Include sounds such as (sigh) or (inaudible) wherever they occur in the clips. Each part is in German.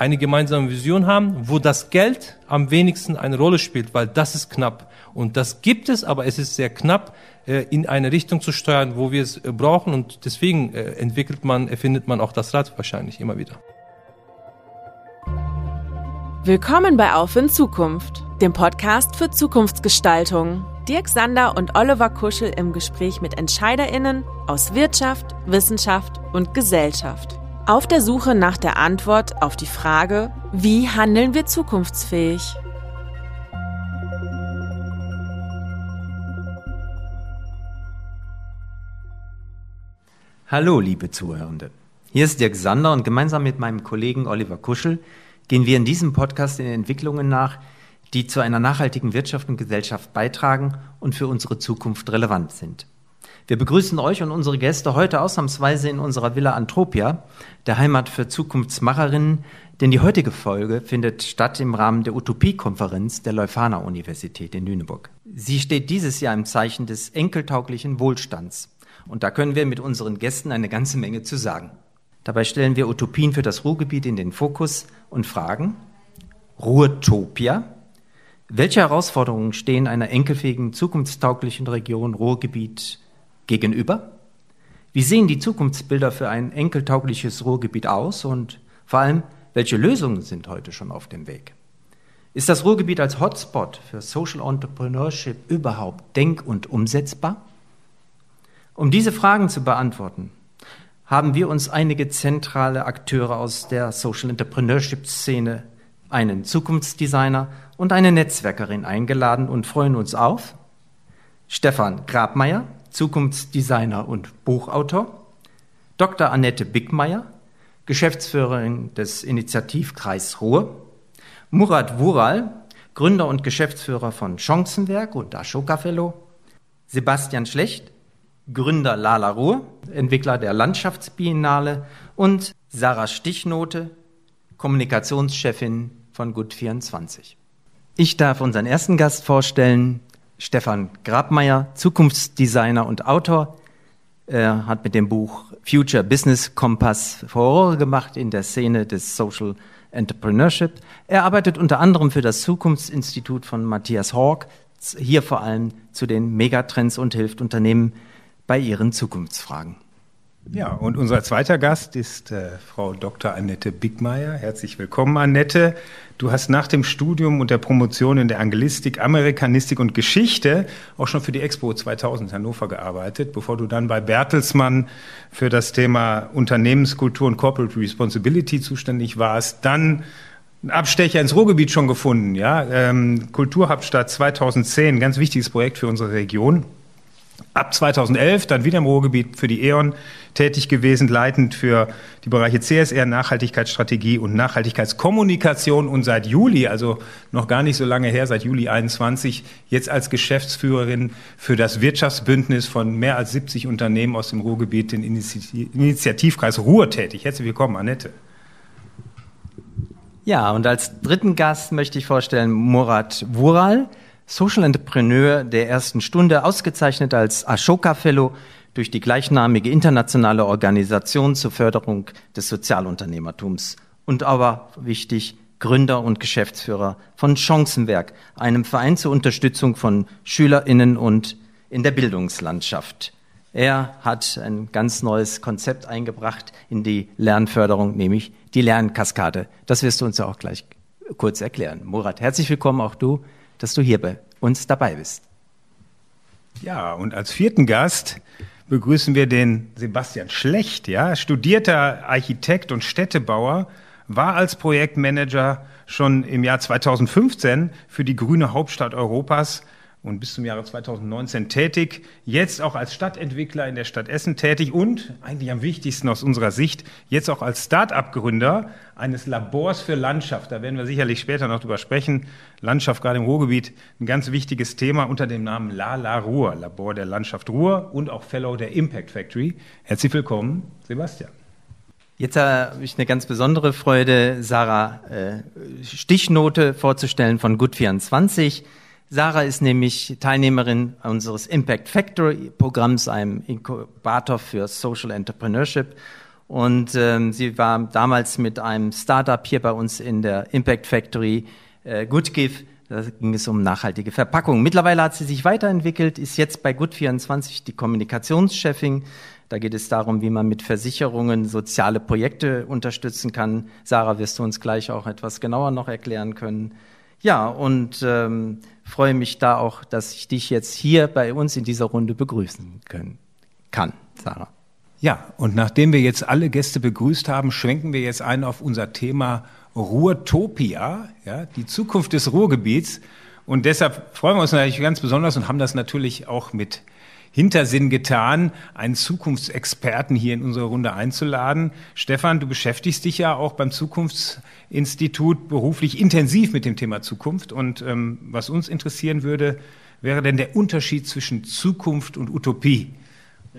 eine gemeinsame Vision haben, wo das Geld am wenigsten eine Rolle spielt, weil das ist knapp. Und das gibt es, aber es ist sehr knapp, äh, in eine Richtung zu steuern, wo wir es äh, brauchen. Und deswegen äh, entwickelt man, erfindet man auch das Rad wahrscheinlich immer wieder. Willkommen bei Auf in Zukunft, dem Podcast für Zukunftsgestaltung. Dirk Sander und Oliver Kuschel im Gespräch mit EntscheiderInnen aus Wirtschaft, Wissenschaft und Gesellschaft. Auf der Suche nach der Antwort auf die Frage, wie handeln wir zukunftsfähig? Hallo, liebe Zuhörende. Hier ist Dirk Sander und gemeinsam mit meinem Kollegen Oliver Kuschel gehen wir in diesem Podcast den Entwicklungen nach, die zu einer nachhaltigen Wirtschaft und Gesellschaft beitragen und für unsere Zukunft relevant sind. Wir begrüßen euch und unsere Gäste heute ausnahmsweise in unserer Villa Antropia, der Heimat für Zukunftsmacherinnen, denn die heutige Folge findet statt im Rahmen der Utopie-Konferenz der Leuphana Universität in Lüneburg. Sie steht dieses Jahr im Zeichen des enkeltauglichen Wohlstands. Und da können wir mit unseren Gästen eine ganze Menge zu sagen. Dabei stellen wir Utopien für das Ruhrgebiet in den Fokus und fragen, Ruhrtopia, welche Herausforderungen stehen einer enkelfähigen, zukunftstauglichen Region Ruhrgebiet gegenüber? Wie sehen die Zukunftsbilder für ein enkeltaugliches Ruhrgebiet aus und vor allem, welche Lösungen sind heute schon auf dem Weg? Ist das Ruhrgebiet als Hotspot für Social Entrepreneurship überhaupt denk- und umsetzbar? Um diese Fragen zu beantworten, haben wir uns einige zentrale Akteure aus der Social Entrepreneurship Szene, einen Zukunftsdesigner und eine Netzwerkerin eingeladen und freuen uns auf Stefan Grabmeier, Zukunftsdesigner und Buchautor, Dr. Annette Bickmeier, Geschäftsführerin des Initiativkreis Ruhr, Murat Wural, Gründer und Geschäftsführer von Chancenwerk und Ashoka Fellow, Sebastian Schlecht, Gründer Lala Ruhr, Entwickler der Landschaftsbiennale und Sarah Stichnote, Kommunikationschefin von Gut24. Ich darf unseren ersten Gast vorstellen, Stefan Grabmeier, Zukunftsdesigner und Autor. Er hat mit dem Buch Future Business Compass Furore gemacht in der Szene des Social Entrepreneurship. Er arbeitet unter anderem für das Zukunftsinstitut von Matthias Hawk, hier vor allem zu den Megatrends und hilft Unternehmen bei ihren Zukunftsfragen. Ja, und unser zweiter Gast ist äh, Frau Dr. Annette Bickmeier. Herzlich willkommen, Annette. Du hast nach dem Studium und der Promotion in der Anglistik, Amerikanistik und Geschichte auch schon für die Expo 2000 Hannover gearbeitet, bevor du dann bei Bertelsmann für das Thema Unternehmenskultur und Corporate Responsibility zuständig warst. Dann einen Abstecher ins Ruhrgebiet schon gefunden, ja. Ähm, Kulturhauptstadt 2010, ganz wichtiges Projekt für unsere Region ab 2011 dann wieder im Ruhrgebiet für die E.ON tätig gewesen, leitend für die Bereiche CSR, Nachhaltigkeitsstrategie und Nachhaltigkeitskommunikation und seit Juli, also noch gar nicht so lange her, seit Juli 21, jetzt als Geschäftsführerin für das Wirtschaftsbündnis von mehr als 70 Unternehmen aus dem Ruhrgebiet, den Initiativkreis Ruhr tätig. Herzlich willkommen, Annette. Ja, und als dritten Gast möchte ich vorstellen Murat Wural. Social Entrepreneur der ersten Stunde, ausgezeichnet als Ashoka Fellow durch die gleichnamige internationale Organisation zur Förderung des Sozialunternehmertums und aber wichtig Gründer und Geschäftsführer von Chancenwerk, einem Verein zur Unterstützung von Schülerinnen und in der Bildungslandschaft. Er hat ein ganz neues Konzept eingebracht in die Lernförderung, nämlich die Lernkaskade. Das wirst du uns ja auch gleich kurz erklären. Murat, herzlich willkommen auch du dass du hier bei uns dabei bist. Ja, und als vierten Gast begrüßen wir den Sebastian Schlecht, ja, studierter Architekt und Städtebauer, war als Projektmanager schon im Jahr 2015 für die grüne Hauptstadt Europas und bis zum Jahre 2019 tätig, jetzt auch als Stadtentwickler in der Stadt Essen tätig und eigentlich am wichtigsten aus unserer Sicht jetzt auch als Start-up-Gründer eines Labors für Landschaft. Da werden wir sicherlich später noch drüber sprechen. Landschaft gerade im Ruhrgebiet, ein ganz wichtiges Thema unter dem Namen La La Ruhr, Labor der Landschaft Ruhr und auch Fellow der Impact Factory. Herzlich willkommen, Sebastian. Jetzt habe ich eine ganz besondere Freude, Sarah äh, Stichnote vorzustellen von Gut24. Sarah ist nämlich Teilnehmerin unseres Impact Factory Programms, einem Inkubator für Social Entrepreneurship. Und ähm, sie war damals mit einem Startup hier bei uns in der Impact Factory äh, GoodGive. Da ging es um nachhaltige Verpackung. Mittlerweile hat sie sich weiterentwickelt, ist jetzt bei Good24 die Kommunikationschefin. Da geht es darum, wie man mit Versicherungen soziale Projekte unterstützen kann. Sarah, wirst du uns gleich auch etwas genauer noch erklären können. Ja, und ähm, freue mich da auch, dass ich dich jetzt hier bei uns in dieser Runde begrüßen können, kann, Sarah. Ja, und nachdem wir jetzt alle Gäste begrüßt haben, schwenken wir jetzt ein auf unser Thema Ruhrtopia, ja, die Zukunft des Ruhrgebiets. Und deshalb freuen wir uns natürlich ganz besonders und haben das natürlich auch mit Hintersinn getan, einen Zukunftsexperten hier in unsere Runde einzuladen. Stefan, du beschäftigst dich ja auch beim Zukunftsinstitut beruflich intensiv mit dem Thema Zukunft. Und ähm, was uns interessieren würde, wäre denn der Unterschied zwischen Zukunft und Utopie?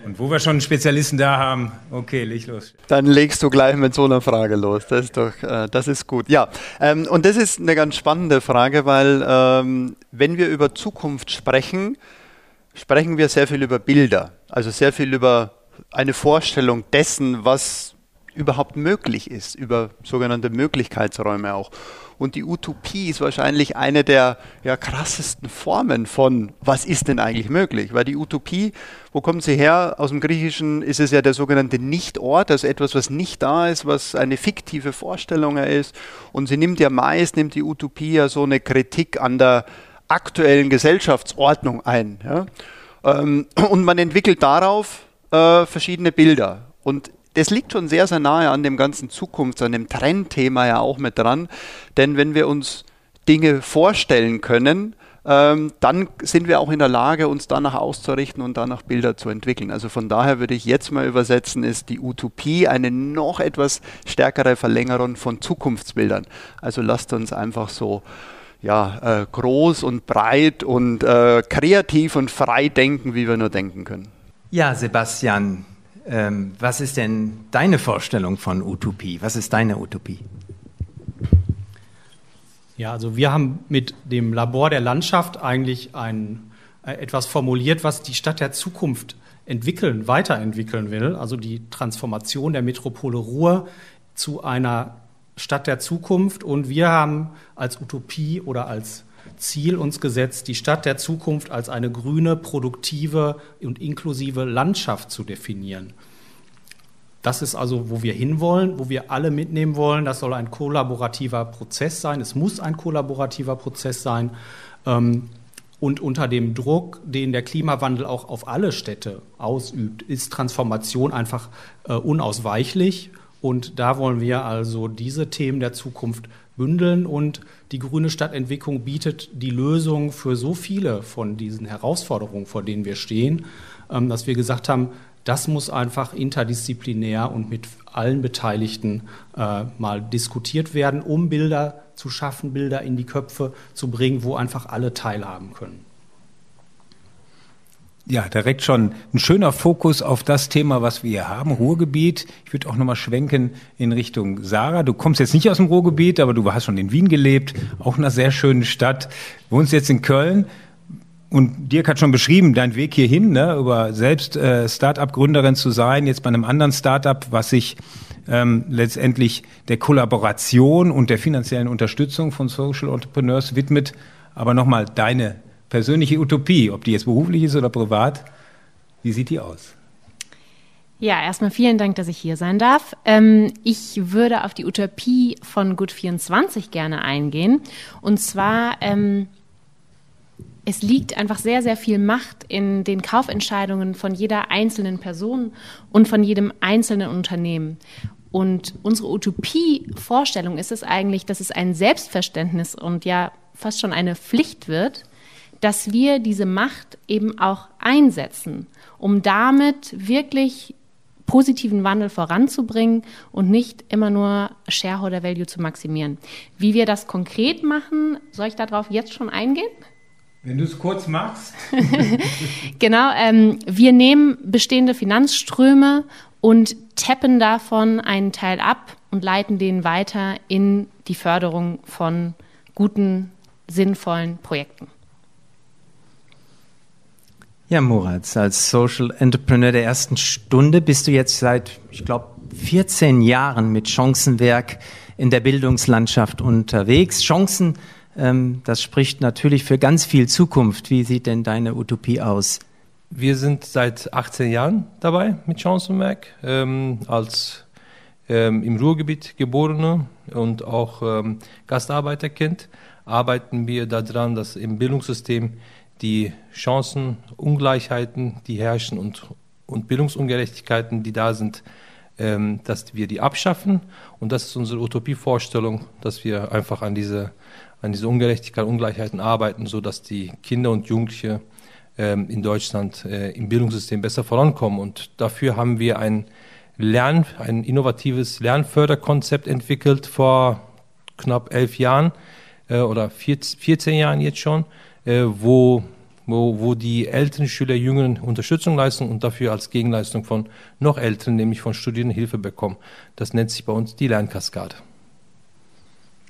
Und wo wir schon einen Spezialisten da haben, okay, leg los. Dann legst du gleich mit so einer Frage los. Das ist doch, äh, das ist gut. Ja, ähm, und das ist eine ganz spannende Frage, weil ähm, wenn wir über Zukunft sprechen, sprechen wir sehr viel über Bilder, also sehr viel über eine Vorstellung dessen, was überhaupt möglich ist, über sogenannte Möglichkeitsräume auch. Und die Utopie ist wahrscheinlich eine der ja, krassesten Formen von, was ist denn eigentlich möglich? Weil die Utopie, wo kommt sie her? Aus dem Griechischen ist es ja der sogenannte Nichtort, also etwas, was nicht da ist, was eine fiktive Vorstellung ist. Und sie nimmt ja meist, nimmt die Utopie ja so eine Kritik an der aktuellen Gesellschaftsordnung ein. Ja? Ähm, (clears throat) und man entwickelt darauf äh, verschiedene Bilder. Und das liegt schon sehr, sehr nahe an dem ganzen Zukunfts-, an dem Trendthema ja auch mit dran. Denn wenn wir uns Dinge vorstellen können, ähm, dann sind wir auch in der Lage, uns danach auszurichten und danach Bilder zu entwickeln. Also von daher würde ich jetzt mal übersetzen, ist die Utopie eine noch etwas stärkere Verlängerung von Zukunftsbildern. Also lasst uns einfach so ja, äh, groß und breit und äh, kreativ und frei denken, wie wir nur denken können. Ja, Sebastian, ähm, was ist denn deine Vorstellung von Utopie? Was ist deine Utopie? Ja, also wir haben mit dem Labor der Landschaft eigentlich ein, äh, etwas formuliert, was die Stadt der Zukunft entwickeln, weiterentwickeln will. Also die Transformation der Metropole Ruhr zu einer Stadt der Zukunft. Und wir haben als Utopie oder als Ziel uns gesetzt, die Stadt der Zukunft als eine grüne, produktive und inklusive Landschaft zu definieren. Das ist also, wo wir hinwollen, wo wir alle mitnehmen wollen. Das soll ein kollaborativer Prozess sein. Es muss ein kollaborativer Prozess sein. Ähm, und unter dem Druck, den der Klimawandel auch auf alle Städte ausübt, ist Transformation einfach äh, unausweichlich. Und da wollen wir also diese Themen der Zukunft bündeln und die grüne Stadtentwicklung bietet die Lösung für so viele von diesen Herausforderungen, vor denen wir stehen, ähm, dass wir gesagt haben, das muss einfach interdisziplinär und mit allen Beteiligten äh, mal diskutiert werden, um Bilder zu schaffen, Bilder in die Köpfe zu bringen, wo einfach alle teilhaben können. Ja, direkt schon ein schöner Fokus auf das Thema, was wir hier haben, Ruhrgebiet. Ich würde auch nochmal schwenken in Richtung Sarah. Du kommst jetzt nicht aus dem Ruhrgebiet, aber du hast schon in Wien gelebt, auch in einer sehr schönen Stadt, wohnst jetzt in Köln. Und Dirk hat schon beschrieben, dein Weg hierhin, ne, über selbst äh, Start-up-Gründerin zu sein, jetzt bei einem anderen Start-up, was sich ähm, letztendlich der Kollaboration und der finanziellen Unterstützung von Social Entrepreneurs widmet. Aber nochmal deine persönliche Utopie, ob die jetzt beruflich ist oder privat, wie sieht die aus? Ja, erstmal vielen Dank, dass ich hier sein darf. Ähm, ich würde auf die Utopie von Gut24 gerne eingehen. Und zwar, ähm, es liegt einfach sehr, sehr viel Macht in den Kaufentscheidungen von jeder einzelnen Person und von jedem einzelnen Unternehmen. Und unsere Utopie-Vorstellung ist es eigentlich, dass es ein Selbstverständnis und ja fast schon eine Pflicht wird, dass wir diese Macht eben auch einsetzen, um damit wirklich positiven Wandel voranzubringen und nicht immer nur Shareholder Value zu maximieren. Wie wir das konkret machen, soll ich darauf jetzt schon eingehen? Wenn du es kurz machst. (laughs) genau, ähm, wir nehmen bestehende Finanzströme und tappen davon einen Teil ab und leiten den weiter in die Förderung von guten, sinnvollen Projekten. Ja, Murat, als Social Entrepreneur der ersten Stunde bist du jetzt seit, ich glaube, 14 Jahren mit Chancenwerk in der Bildungslandschaft unterwegs. Chancen, ähm, das spricht natürlich für ganz viel Zukunft. Wie sieht denn deine Utopie aus? Wir sind seit 18 Jahren dabei mit Chancenwerk ähm, als ähm, im Ruhrgebiet geborene und auch ähm, Gastarbeiterkind arbeiten wir daran, dass im Bildungssystem die Chancenungleichheiten, die herrschen und, und Bildungsungerechtigkeiten, die da sind, ähm, dass wir die abschaffen. Und das ist unsere Utopievorstellung, dass wir einfach an diese, an diese Ungerechtigkeit, Ungleichheiten arbeiten, sodass die Kinder und Jugendliche ähm, in Deutschland äh, im Bildungssystem besser vorankommen. Und dafür haben wir ein Lern, ein innovatives Lernförderkonzept entwickelt vor knapp elf Jahren äh, oder 14 Jahren jetzt schon wo, wo, wo die älteren Schüler Jüngeren Unterstützung leisten und dafür als Gegenleistung von noch älteren, nämlich von Studierenden, Hilfe bekommen. Das nennt sich bei uns die Lernkaskade.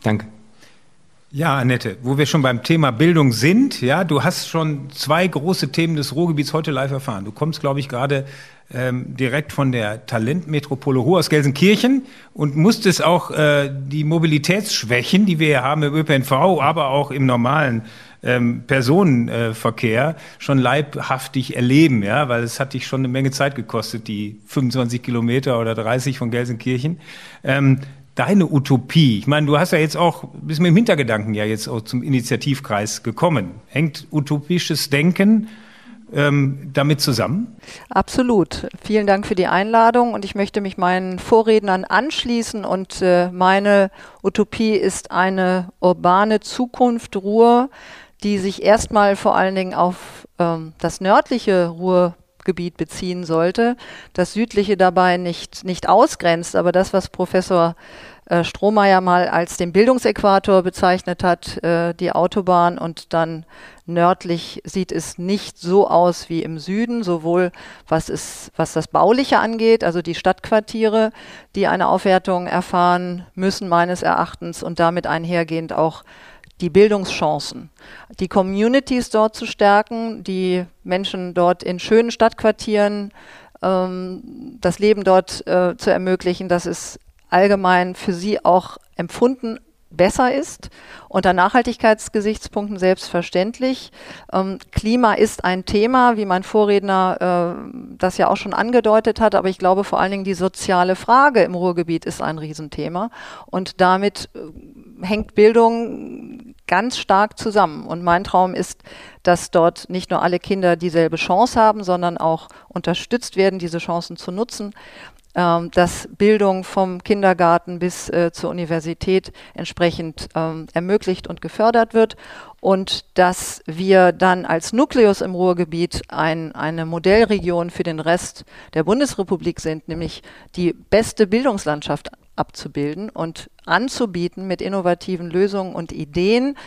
Danke. Ja, Annette, wo wir schon beim Thema Bildung sind, ja, du hast schon zwei große Themen des Ruhrgebiets heute live erfahren. Du kommst, glaube ich, gerade ähm, direkt von der Talentmetropole Ruhr aus Gelsenkirchen und musstest auch äh, die Mobilitätsschwächen, die wir hier haben im ÖPNV, aber auch im normalen ähm, Personenverkehr schon leibhaftig erleben, ja, weil es hat dich schon eine Menge Zeit gekostet, die 25 Kilometer oder 30 von Gelsenkirchen. Ähm, deine Utopie, ich meine, du hast ja jetzt auch, bist mit dem Hintergedanken ja jetzt auch zum Initiativkreis gekommen. Hängt utopisches Denken ähm, damit zusammen? Absolut. Vielen Dank für die Einladung und ich möchte mich meinen Vorrednern anschließen und äh, meine Utopie ist eine urbane Zukunft Ruhr, die sich erstmal vor allen Dingen auf ähm, das nördliche Ruhrgebiet beziehen sollte, das südliche dabei nicht, nicht ausgrenzt, aber das, was Professor äh, Strohmeier mal als den Bildungsäquator bezeichnet hat, äh, die Autobahn und dann nördlich sieht es nicht so aus wie im Süden, sowohl was, ist, was das Bauliche angeht, also die Stadtquartiere, die eine Aufwertung erfahren müssen meines Erachtens und damit einhergehend auch die Bildungschancen, die Communities dort zu stärken, die Menschen dort in schönen Stadtquartieren ähm, das Leben dort äh, zu ermöglichen, dass es allgemein für sie auch empfunden besser ist. Unter Nachhaltigkeitsgesichtspunkten selbstverständlich. Ähm, Klima ist ein Thema, wie mein Vorredner äh, das ja auch schon angedeutet hat, aber ich glaube vor allen Dingen die soziale Frage im Ruhrgebiet ist ein Riesenthema und damit äh, hängt Bildung ganz stark zusammen. Und mein Traum ist, dass dort nicht nur alle Kinder dieselbe Chance haben, sondern auch unterstützt werden, diese Chancen zu nutzen, ähm, dass Bildung vom Kindergarten bis äh, zur Universität entsprechend ähm, ermöglicht und gefördert wird und dass wir dann als Nukleus im Ruhrgebiet ein, eine Modellregion für den Rest der Bundesrepublik sind, nämlich die beste Bildungslandschaft abzubilden und anzubieten mit innovativen Lösungen und Ideen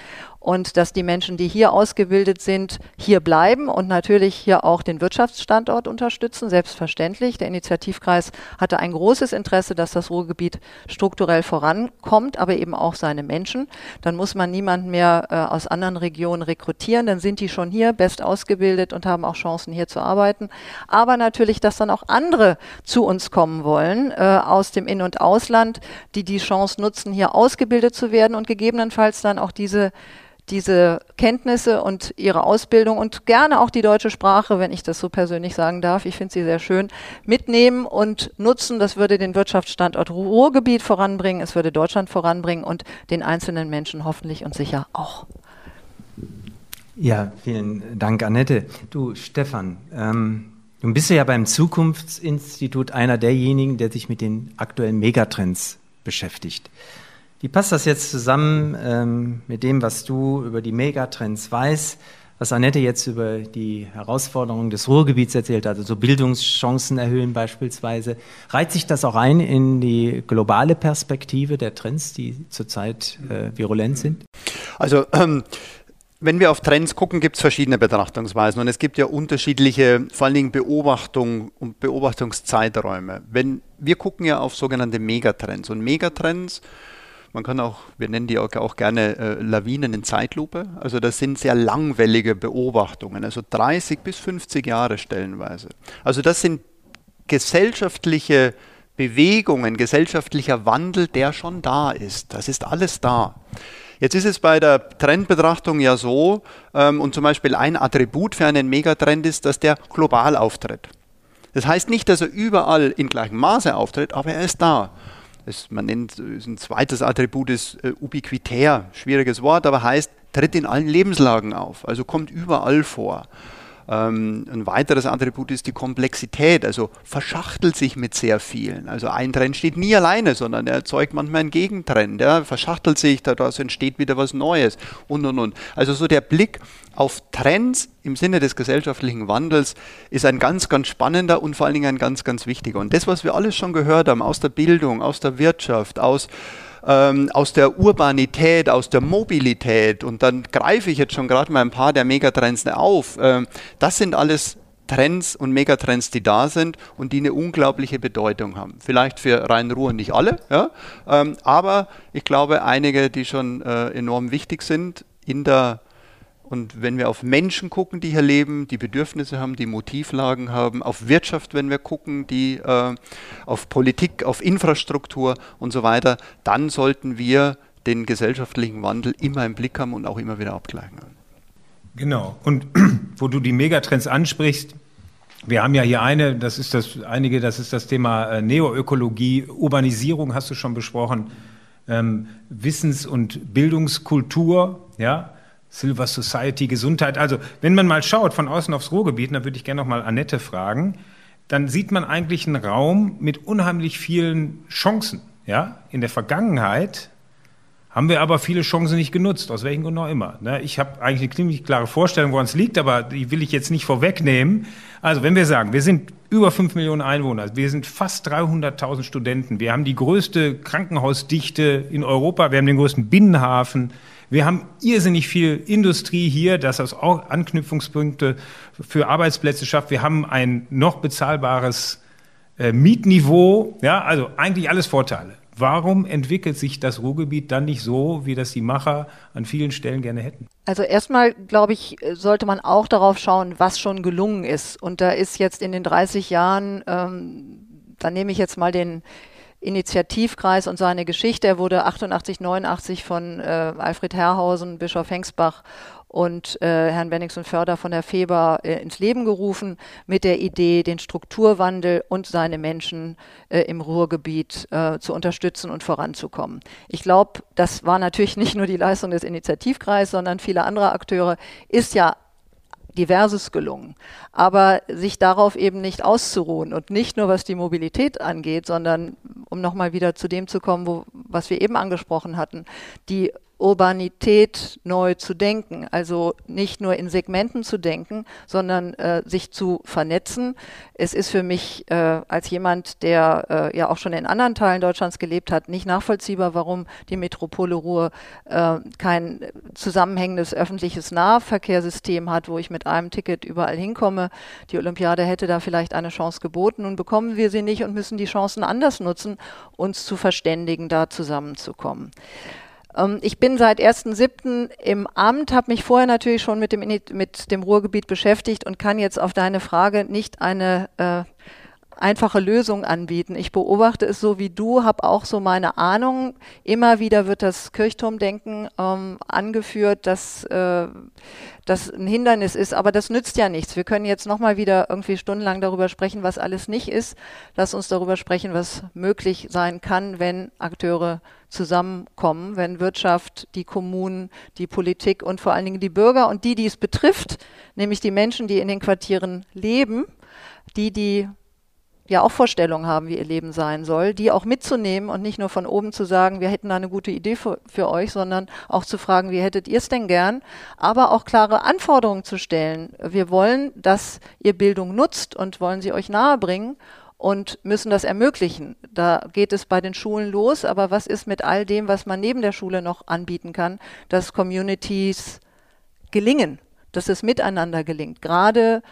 und dass die Menschen, die hier ausgebildet sind, hier bleiben und natürlich hier auch den Wirtschaftsstandort unterstützen, selbstverständlich. Der Initiativkreis hatte ein großes Interesse, dass das Ruhrgebiet strukturell vorankommt, aber eben auch seine Menschen. Dann muss man niemanden mehr äh, aus anderen Regionen rekrutieren, dann sind die schon hier best ausgebildet und haben auch Chancen hier zu arbeiten. Aber natürlich, dass dann auch andere zu uns kommen wollen äh, aus dem In- und Ausland, die die Chance nutzen, hier ausgebildet zu werden und gegebenenfalls dann auch diese diese Kenntnisse und ihre Ausbildung und gerne auch die deutsche Sprache, wenn ich das so persönlich sagen darf, ich finde sie sehr schön, mitnehmen und nutzen. Das würde den Wirtschaftsstandort Ruhrgebiet voranbringen, es würde Deutschland voranbringen und den einzelnen Menschen hoffentlich und sicher auch. Ja, vielen Dank, Annette. Du, Stefan, ähm, du bist ja beim Zukunftsinstitut einer derjenigen, der sich mit den aktuellen Megatrends beschäftigt. Wie passt das jetzt zusammen ähm, mit dem, was du über die Megatrends weißt, was Annette jetzt über die Herausforderungen des Ruhrgebiets erzählt hat, also Bildungschancen erhöhen beispielsweise? Reiht sich das auch ein in die globale Perspektive der Trends, die zurzeit äh, virulent sind? Also ähm wenn wir auf Trends gucken, gibt es verschiedene Betrachtungsweisen und es gibt ja unterschiedliche, vor allen Dingen Beobachtung und Beobachtungszeiträume. Wenn wir gucken ja auf sogenannte Megatrends und Megatrends Man kann auch, wir nennen die auch, auch gerne äh, Lawinen in Zeitlupe. Also das sind sehr langwellige Beobachtungen, also 30 bis 50 Jahre stellenweise. Also das sind gesellschaftliche Bewegungen, gesellschaftlicher Wandel, der schon da ist. Das ist alles da. Jetzt ist es bei der Trendbetrachtung ja so, ähm, und zum Beispiel ein Attribut für einen Megatrend ist, dass der global auftritt. Das heißt nicht, dass er überall in gleichem Maße auftritt, aber er ist da. Das, man nennt ein zweites Attribut ist äh, ubiquitär, schwieriges Wort, aber heißt, tritt in allen Lebenslagen auf, also kommt überall vor. Ähm, ein weiteres Attribut ist die Komplexität, also verschachtelt sich mit sehr vielen. Also ein Trend steht nie alleine, sondern er erzeugt manchmal einen Gegentrend. Ja, verschachtelt sich, daraus entsteht wieder was Neues und und und. Also so der Blick auf Trends im Sinne des gesellschaftlichen Wandels ist ein ganz, ganz spannender und vor allen Dingen ein ganz, ganz wichtiger. Und das, was wir alles schon gehört haben aus der Bildung, aus der Wirtschaft, aus ähm, aus der Urbanität, aus der Mobilität, und dann greife ich jetzt schon gerade mal ein paar der Megatrends auf, ähm, das sind alles Trends und Megatrends, die da sind und die eine unglaubliche Bedeutung haben. Vielleicht für Rhein-Ruhr nicht alle, ja, ähm, aber ich glaube einige, die schon äh, enorm wichtig sind in der und wenn wir auf Menschen gucken, die hier leben, die Bedürfnisse haben, die Motivlagen haben, auf Wirtschaft, wenn wir gucken, die äh, auf Politik, auf Infrastruktur und so weiter, dann sollten wir den gesellschaftlichen Wandel immer im Blick haben und auch immer wieder abgleichen. Genau. Und (clears throat) wo du die Megatrends ansprichst, wir haben ja hier eine, das ist das einige, das ist das Thema äh, Neoökologie, Urbanisierung hast du schon besprochen, ähm, Wissens- und Bildungskultur, ja, Silver Society, Gesundheit. Also, wenn man mal schaut von außen aufs Ruhrgebiet, dann würde ich gerne noch mal Annette fragen, dann sieht man eigentlich einen Raum mit unheimlich vielen Chancen. Ja, in der Vergangenheit haben wir aber viele Chancen nicht genutzt, aus welchen Gründen auch immer. Ne? Ich habe eigentlich eine ziemlich klare Vorstellung, woran es liegt, aber die will ich jetzt nicht vorwegnehmen. Also wenn wir sagen, wir sind über fünf Millionen Einwohner, wir sind fast 300.000 Studenten, wir haben die größte Krankenhausdichte in Europa, wir haben den größten Binnenhafen, wir haben irrsinnig viel Industrie hier, das auch Anknüpfungspunkte für Arbeitsplätze schafft. Wir haben ein noch bezahlbares äh, Mietniveau. Ja, also eigentlich alles Vorteile. Warum entwickelt sich das Ruhrgebiet dann nicht so, wie das die Macher an vielen Stellen gerne hätten? Also erstmal, glaube ich, sollte man auch darauf schauen, was schon gelungen ist. Und da ist jetzt in den 30 Jahren, ähm, da nehme ich jetzt mal den Initiativkreis und seine Geschichte. Er wurde 88, 89 von äh, Alfred Herrhausen, Bischof Hengsbach und äh, Herrn Bennings Förder von der Feber äh, ins Leben gerufen mit der Idee, den Strukturwandel und seine Menschen äh, im Ruhrgebiet äh, zu unterstützen und voranzukommen. Ich glaube, das war natürlich nicht nur die Leistung des Initiativkreises, sondern viele andere Akteure, ist ja diverses gelungen. Aber sich darauf eben nicht auszuruhen und nicht nur was die Mobilität angeht, sondern um nochmal wieder zu dem zu kommen, wo, was wir eben angesprochen hatten, die Urbanität neu zu denken, also nicht nur in Segmenten zu denken, sondern äh, sich zu vernetzen. Es ist für mich äh, als jemand, der äh, ja auch schon in anderen Teilen Deutschlands gelebt hat, nicht nachvollziehbar, warum die Metropole Ruhr äh, kein zusammenhängendes öffentliches Nahverkehrssystem hat, wo ich mit einem Ticket überall hinkomme. Die Olympiade hätte da vielleicht eine Chance geboten. Nun bekommen wir sie nicht und müssen die Chancen anders nutzen, uns zu verständigen, da zusammenzukommen. Ähm, ich bin seit 1.7. im Amt, habe mich vorher natürlich schon mit dem, mit dem Ruhrgebiet beschäftigt und kann jetzt auf deine Frage nicht eine äh, einfache Lösung anbieten. Ich beobachte es so wie du, habe auch so meine Ahnung. Immer wieder wird das Kirchturmdenken ähm, angeführt, dass äh, das ein Hindernis ist, aber das nützt ja nichts. Wir können jetzt nochmal wieder irgendwie stundenlang darüber sprechen, was alles nicht ist. Lass uns darüber sprechen, was möglich sein kann, wenn Akteure zusammenkommen, wenn Wirtschaft, die Kommunen, die Politik und vor allen Dingen die Bürger und die, die es betrifft, nämlich die Menschen, die in den Quartieren leben, die, die ja auch Vorstellungen haben, wie ihr Leben sein soll, die auch mitzunehmen und nicht nur von oben zu sagen, wir hätten da eine gute Idee für, für euch, sondern auch zu fragen, wie hättet ihr es denn gern, aber auch klare Anforderungen zu stellen. Wir wollen, dass ihr Bildung nutzt und wollen sie euch nahebringen und müssen das ermöglichen. Da geht es bei den Schulen los, aber was ist mit all dem, was man neben der Schule noch anbieten kann, dass Communities gelingen, dass es miteinander gelingt, gerade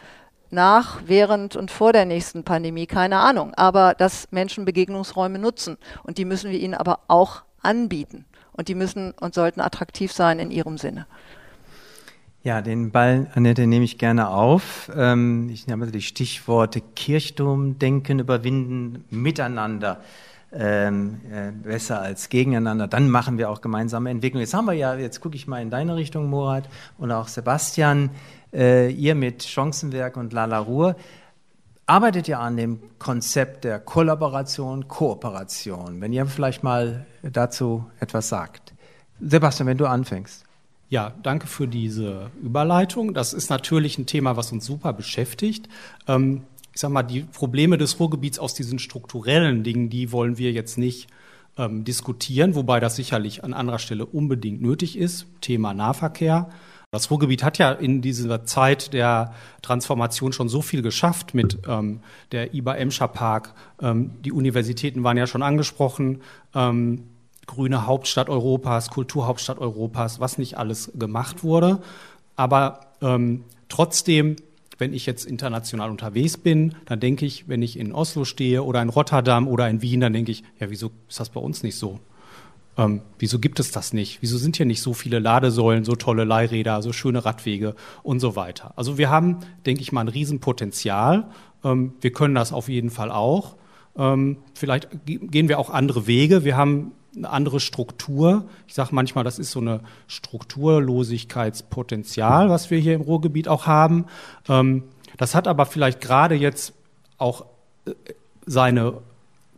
nach, während und vor der nächsten Pandemie, keine Ahnung. Aber dass Menschen Begegnungsräume nutzen und die müssen wir ihnen aber auch anbieten. und die müssen und sollten attraktiv sein in ihrem Sinne. Ja, den Ball, Annette, nehme ich gerne auf. Ähm, ich nehme die Stichworte Kirchturm, Denken, Überwinden, Miteinander. Ähm, äh, besser als gegeneinander. Dann machen wir auch gemeinsame Entwicklung. Jetzt haben wir ja, jetzt gucke ich mal in deine Richtung, Murat, und auch Sebastian, äh, ihr mit Chancenwerk und Lala Ruhr arbeitet ja an dem Konzept der Kollaboration, Kooperation. Wenn ihr vielleicht mal dazu etwas sagt. Sebastian, wenn du anfängst. Ja, danke für diese Überleitung. Das ist natürlich ein Thema, was uns super beschäftigt. Ähm, ich sage mal, die Probleme des Ruhrgebiets aus diesen strukturellen Dingen, die wollen wir jetzt nicht ähm, diskutieren, wobei das sicherlich an anderer Stelle unbedingt nötig ist. Thema Nahverkehr. Das Ruhrgebiet hat ja in dieser Zeit der Transformation schon so viel geschafft mit ähm, der IBA Emscher Park. Ähm, die Universitäten waren ja schon angesprochen. Ähm, grüne Hauptstadt Europas, Kulturhauptstadt Europas, was nicht alles gemacht wurde. Aber ähm, trotzdem, wenn ich jetzt international unterwegs bin, dann denke ich, wenn ich in Oslo stehe oder in Rotterdam oder in Wien, dann denke ich, ja, wieso ist das bei uns nicht so? Ähm, wieso gibt es das nicht? Wieso sind hier nicht so viele Ladesäulen, so tolle Leihräder, so schöne Radwege und so weiter? Also wir haben, denke ich mal, ein Riesenpotenzial. Ähm, wir können das auf jeden Fall auch. Ähm, vielleicht gehen wir auch andere Wege. Wir haben eine andere Struktur. Ich sage manchmal, das ist so eine Strukturlosigkeitspotenzial, was wir hier im Ruhrgebiet auch haben. Ähm, das hat aber vielleicht gerade jetzt auch äh, seine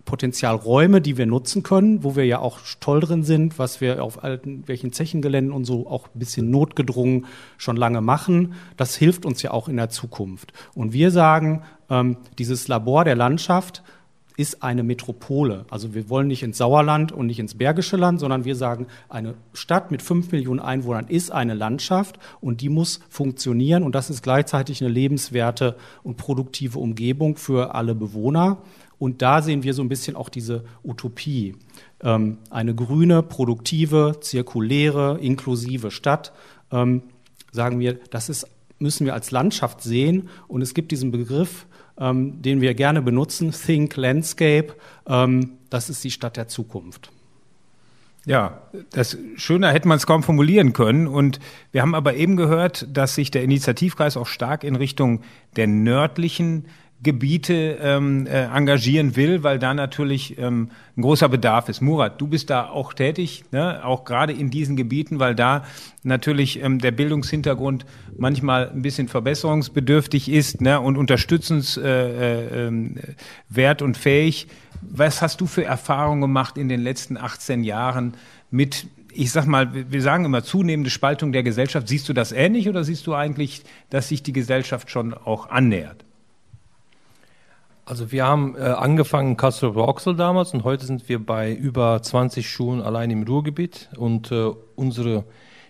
Potenzialräume, die wir nutzen können, wo wir ja auch toll drin sind, was wir auf alten welchen Zechengeländen und so auch ein bisschen notgedrungen schon lange machen. Das hilft uns ja auch in der Zukunft. Und wir sagen, ähm, dieses Labor der Landschaft ist eine Metropole. Also wir wollen nicht ins Sauerland und nicht ins Bergische Land, sondern wir sagen, eine Stadt mit fünf Millionen Einwohnern ist eine Landschaft und die muss funktionieren und das ist gleichzeitig eine lebenswerte und produktive Umgebung für alle Bewohner. Und da sehen wir so ein bisschen auch diese Utopie. Ähm, eine grüne, produktive, zirkuläre, inklusive Stadt, ähm, sagen wir, das ist, müssen wir als Landschaft sehen. Und es gibt diesen Begriff, ähm, den wir gerne benutzen, Think Landscape. Ähm, das ist die Stadt der Zukunft. Ja, das schöner hätte man es kaum formulieren können. Und wir haben aber eben gehört, dass sich der Initiativkreis auch stark in Richtung der nördlichen Gebiete ähm, äh, engagieren will, weil da natürlich ähm, ein großer Bedarf ist. Murat, du bist da auch tätig, ne? auch gerade in diesen Gebieten, weil da natürlich ähm, der Bildungshintergrund manchmal ein bisschen verbesserungsbedürftig ist ne? und unterstützenswert äh, äh, und fähig. Was hast du für Erfahrungen gemacht in den letzten 18 Jahren mit ich sag mal, wir sagen immer zunehmende Spaltung der Gesellschaft. Siehst du das ähnlich oder siehst du eigentlich, dass sich die Gesellschaft schon auch annähert? Also wir haben äh, angefangen in Castro Rauxel damals und heute sind wir bei über 20 Schulen allein im Ruhrgebiet und äh, unsere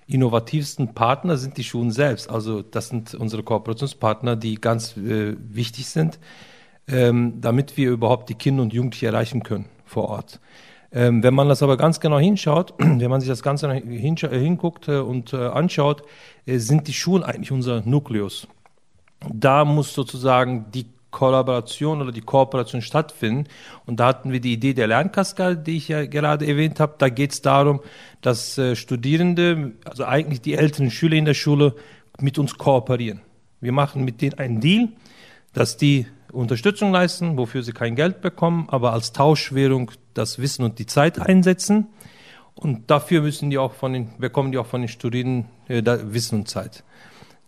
innovativsten Partner sind die Schulen selbst. Also das sind unsere Kooperationspartner, die ganz äh, wichtig sind, ähm, damit wir überhaupt die Kinder und Jugendliche erreichen können vor Ort. Ähm, wenn man das aber ganz genau hinschaut, (clears throat) wenn man sich das Ganze hinguckt äh, und äh, anschaut, äh, sind die Schulen eigentlich unser Nukleus. Da muss sozusagen die Kollaboration oder die Kooperation stattfinden. Und da hatten wir die Idee der Lernkaskade, die ich ja gerade erwähnt habe. Da geht es darum, dass äh, Studierende, also eigentlich die älteren Schüler in der Schule, mit uns kooperieren. Wir machen mit denen einen Deal, dass die Unterstützung leisten, wofür sie kein Geld bekommen, aber als Tauschwährung das Wissen und die Zeit einsetzen. Und dafür müssen die auch von den, bekommen die auch von den Studierenden äh, Wissen und Zeit.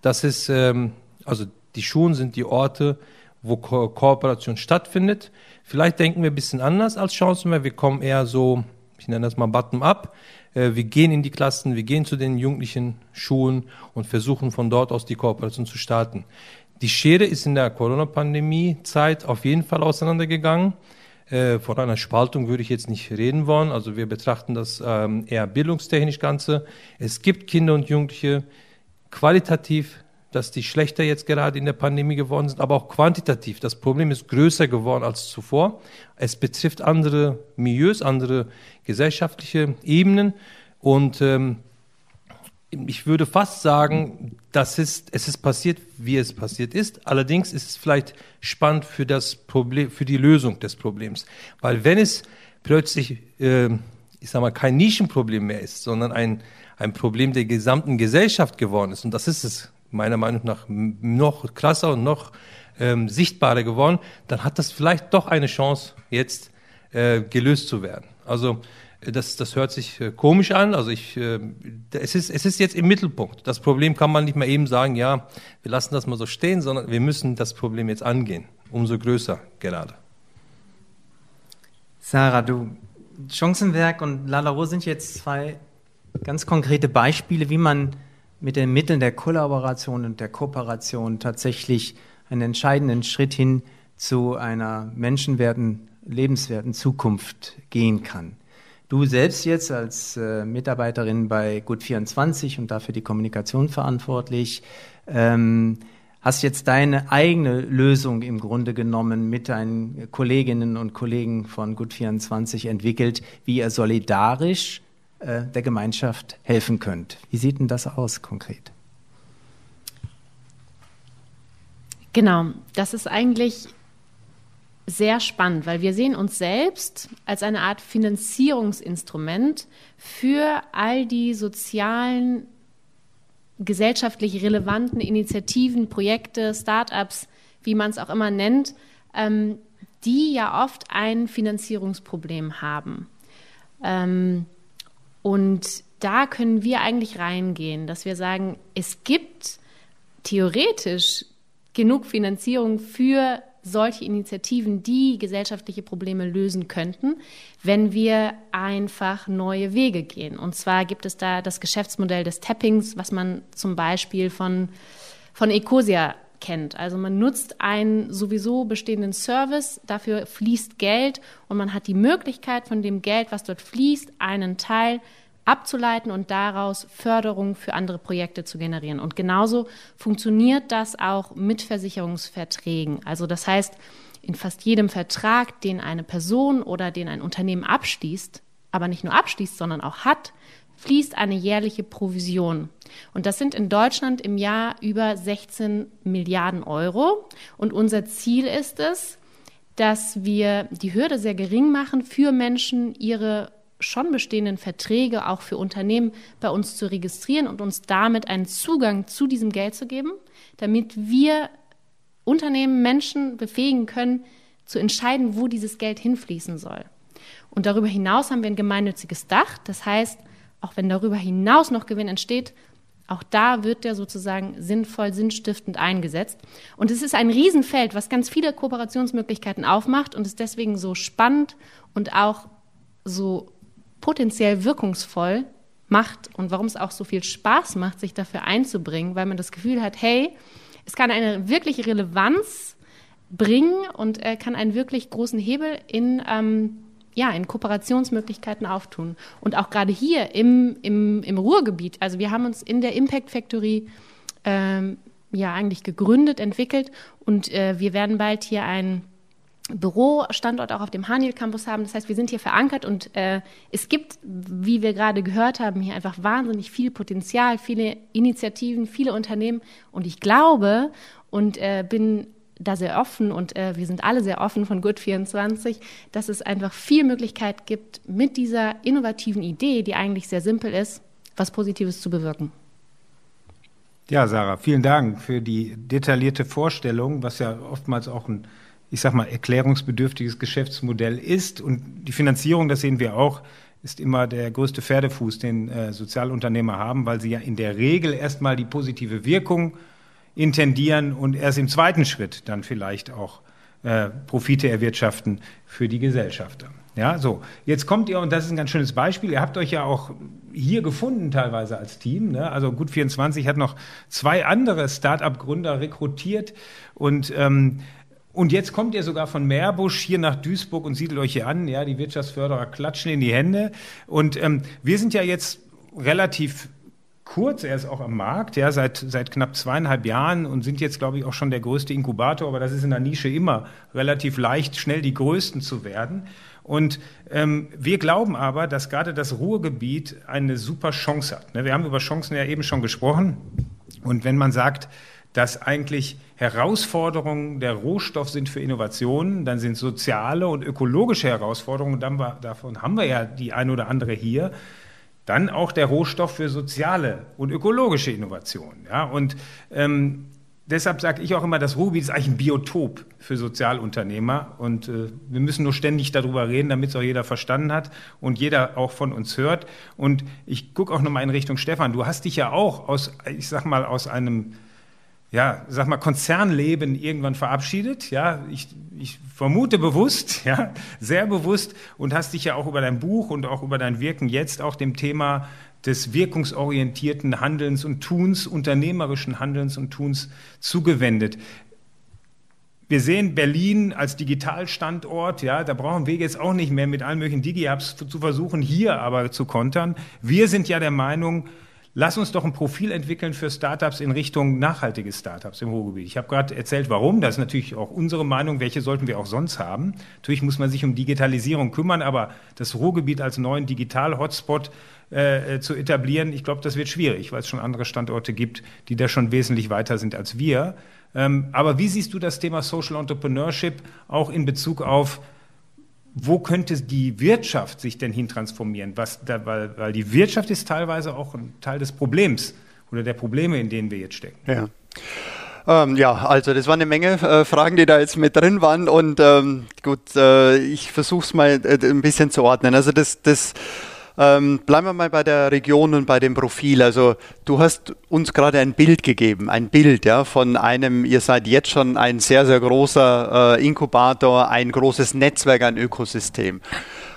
Das ist, ähm, also die Schulen sind die Orte, wo Ko Kooperation stattfindet. Vielleicht denken wir ein bisschen anders als Chancenwehr. Wir kommen eher so, ich nenne das mal bottom-up. Äh, wir gehen in die Klassen, wir gehen zu den jugendlichen Schulen und versuchen von dort aus die Kooperation zu starten. Die Schere ist in der Corona-Pandemie-Zeit auf jeden Fall auseinandergegangen. Äh, von einer Spaltung würde ich jetzt nicht reden wollen. Also wir betrachten das ähm, eher bildungstechnisch Ganze. Es gibt Kinder und Jugendliche, qualitativ dass die schlechter jetzt gerade in der Pandemie geworden sind, aber auch quantitativ. Das Problem ist größer geworden als zuvor. Es betrifft andere Milieus, andere gesellschaftliche Ebenen und ähm, ich würde fast sagen, das ist, es ist passiert, wie es passiert ist. Allerdings ist es vielleicht spannend für das Problem, für die Lösung des Problems. Weil wenn es plötzlich, äh, ich sag mal, kein Nischenproblem mehr ist, sondern ein, ein Problem der gesamten Gesellschaft geworden ist. Und das ist es meiner Meinung nach noch krasser und noch ähm, sichtbarer geworden, dann hat das vielleicht doch eine Chance, jetzt äh, gelöst zu werden. Also äh, das, das hört sich äh, komisch an. Also ich, äh, es, ist, es ist jetzt im Mittelpunkt. Das Problem kann man nicht mehr eben sagen, ja, wir lassen das mal so stehen, sondern wir müssen das Problem jetzt angehen. Umso größer gerade. Sarah, du, Chancenwerk und Lalaro sind jetzt zwei ganz konkrete Beispiele, wie man mit den Mitteln der Kollaboration und der Kooperation tatsächlich einen entscheidenden Schritt hin zu einer menschenwerten, lebenswerten Zukunft gehen kann. Du selbst jetzt als äh, Mitarbeiterin bei Gut24 und dafür die Kommunikation verantwortlich, ähm, hast jetzt deine eigene Lösung im Grunde genommen mit deinen Kolleginnen und Kollegen von Gut24 entwickelt, wie ihr solidarisch äh, der Gemeinschaft helfen könnt. Wie sieht denn das aus konkret? Genau, das ist eigentlich sehr spannend, weil wir sehen uns selbst als eine Art Finanzierungsinstrument für all die sozialen, gesellschaftlich relevanten Initiativen, Projekte, Startups, wie man es auch immer nennt, ähm, die ja oft ein Finanzierungsproblem haben. Ähm, und da können wir eigentlich reingehen, dass wir sagen, es gibt theoretisch genug Finanzierung für solche Initiativen, die gesellschaftliche Probleme lösen könnten, wenn wir einfach neue Wege gehen. Und zwar gibt es da das Geschäftsmodell des Tappings, was man zum Beispiel von, von Ecosia kennt. Also man nutzt einen sowieso bestehenden Service, dafür fließt Geld und man hat die Möglichkeit von dem Geld, was dort fließt, einen Teil abzuleiten und daraus Förderung für andere Projekte zu generieren. Und genauso funktioniert das auch mit Versicherungsverträgen. Also das heißt, in fast jedem Vertrag, den eine Person oder den ein Unternehmen abschließt, aber nicht nur abschließt, sondern auch hat, fließt eine jährliche Provision. Und das sind in Deutschland im Jahr über 16 Milliarden Euro. Und unser Ziel ist es, dass wir die Hürde sehr gering machen für Menschen, ihre schon bestehenden Verträge auch für Unternehmen bei uns zu registrieren und uns damit einen Zugang zu diesem Geld zu geben, damit wir Unternehmen, Menschen befähigen können, zu entscheiden, wo dieses Geld hinfließen soll. Und darüber hinaus haben wir ein gemeinnütziges Dach. Das heißt, auch wenn darüber hinaus noch Gewinn entsteht, auch da wird der sozusagen sinnvoll, sinnstiftend eingesetzt. Und es ist ein Riesenfeld, was ganz viele Kooperationsmöglichkeiten aufmacht und ist deswegen so spannend und auch so potenziell wirkungsvoll macht und warum es auch so viel Spaß macht, sich dafür einzubringen, weil man das Gefühl hat, hey, es kann eine wirkliche Relevanz bringen und äh, kann einen wirklich großen Hebel in, ähm, ja, in Kooperationsmöglichkeiten auftun. Und auch gerade hier im, im, im Ruhrgebiet, also wir haben uns in der Impact Factory ähm, ja eigentlich gegründet, entwickelt und äh, wir werden bald hier ein Bürostandort auch auf dem Haniel Campus haben. Das heißt, wir sind hier verankert und äh, es gibt, wie wir gerade gehört haben, hier einfach wahnsinnig viel Potenzial, viele Initiativen, viele Unternehmen. Und ich glaube und äh, bin da sehr offen und äh, wir sind alle sehr offen von Good24, dass es einfach viel Möglichkeit gibt, mit dieser innovativen Idee, die eigentlich sehr simpel ist, was Positives zu bewirken. Ja, Sarah, vielen Dank für die detaillierte Vorstellung, was ja oftmals auch ein ich sag mal, erklärungsbedürftiges Geschäftsmodell ist. Und die Finanzierung, das sehen wir auch, ist immer der größte Pferdefuß, den äh, Sozialunternehmer haben, weil sie ja in der Regel erstmal die positive Wirkung intendieren und erst im zweiten Schritt dann vielleicht auch äh, Profite erwirtschaften für die Gesellschafter. Ja, so. Jetzt kommt ihr, und das ist ein ganz schönes Beispiel, ihr habt euch ja auch hier gefunden teilweise als Team. Ne? Also Gut24 hat noch zwei andere Start-up-Gründer rekrutiert und ähm, und jetzt kommt ihr sogar von Meerbusch hier nach Duisburg und siedelt euch hier an. Ja, die Wirtschaftsförderer klatschen in die Hände. Und ähm, wir sind ja jetzt relativ kurz erst auch am Markt, ja, seit, seit knapp zweieinhalb Jahren und sind jetzt, glaube ich, auch schon der größte Inkubator. Aber das ist in der Nische immer relativ leicht, schnell die Größten zu werden. Und ähm, wir glauben aber, dass gerade das Ruhrgebiet eine super Chance hat. Ne? Wir haben über Chancen ja eben schon gesprochen. Und wenn man sagt, dass eigentlich Herausforderungen der Rohstoff sind für Innovationen, dann sind soziale und ökologische Herausforderungen, davon haben wir ja die ein oder andere hier, dann auch der Rohstoff für soziale und ökologische Innovationen. Ja? Und ähm, deshalb sage ich auch immer, das Ruhrgebiet ist eigentlich ein Biotop für Sozialunternehmer. Und äh, wir müssen nur ständig darüber reden, damit es auch jeder verstanden hat und jeder auch von uns hört. Und ich gucke auch nochmal in Richtung Stefan. Du hast dich ja auch aus, ich sag mal, aus einem ja, sag mal, Konzernleben irgendwann verabschiedet. Ja, ich, ich vermute bewusst, (laughs) ja, sehr bewusst und hast dich ja auch über dein Buch und auch über dein Wirken jetzt auch dem Thema des wirkungsorientierten Handelns und Tuns, unternehmerischen Handelns und Tuns zugewendet. Wir sehen Berlin als Digitalstandort, ja, da brauchen wir jetzt auch nicht mehr mit allen möglichen Digi-Apps zu versuchen, hier aber zu kontern. Wir sind ja der Meinung, lass uns doch ein Profil entwickeln für Startups in Richtung nachhaltige Startups im Ruhrgebiet. Ich habe gerade erzählt, warum. Das ist natürlich auch unsere Meinung. Welche sollten wir auch sonst haben? Natürlich muss man sich um Digitalisierung kümmern, aber das Ruhrgebiet als neuen Digital-Hotspot äh, äh, zu etablieren, ich glaube, das wird schwierig, weil es schon andere Standorte gibt, die da schon wesentlich weiter sind als wir. Ähm, aber wie siehst du das Thema Social Entrepreneurship auch in Bezug auf wo könnte die Wirtschaft sich denn hin transformieren? Was da, weil, weil die Wirtschaft ist teilweise auch ein Teil des Problems oder der Probleme, in denen wir jetzt stecken. Ja. Ähm, ja, also das waren eine Menge äh, Fragen, die da jetzt mit drin waren und ähm, gut, äh, ich versuche es mal äh, ein bisschen zu ordnen. Also das, das ähm, bleiben wir mal bei der Region und bei dem Profil. Also du hast uns gerade ein Bild gegeben, ein Bild ja, von einem, ihr seid jetzt schon ein sehr, sehr großer äh, Inkubator, ein großes Netzwerk, ein Ökosystem.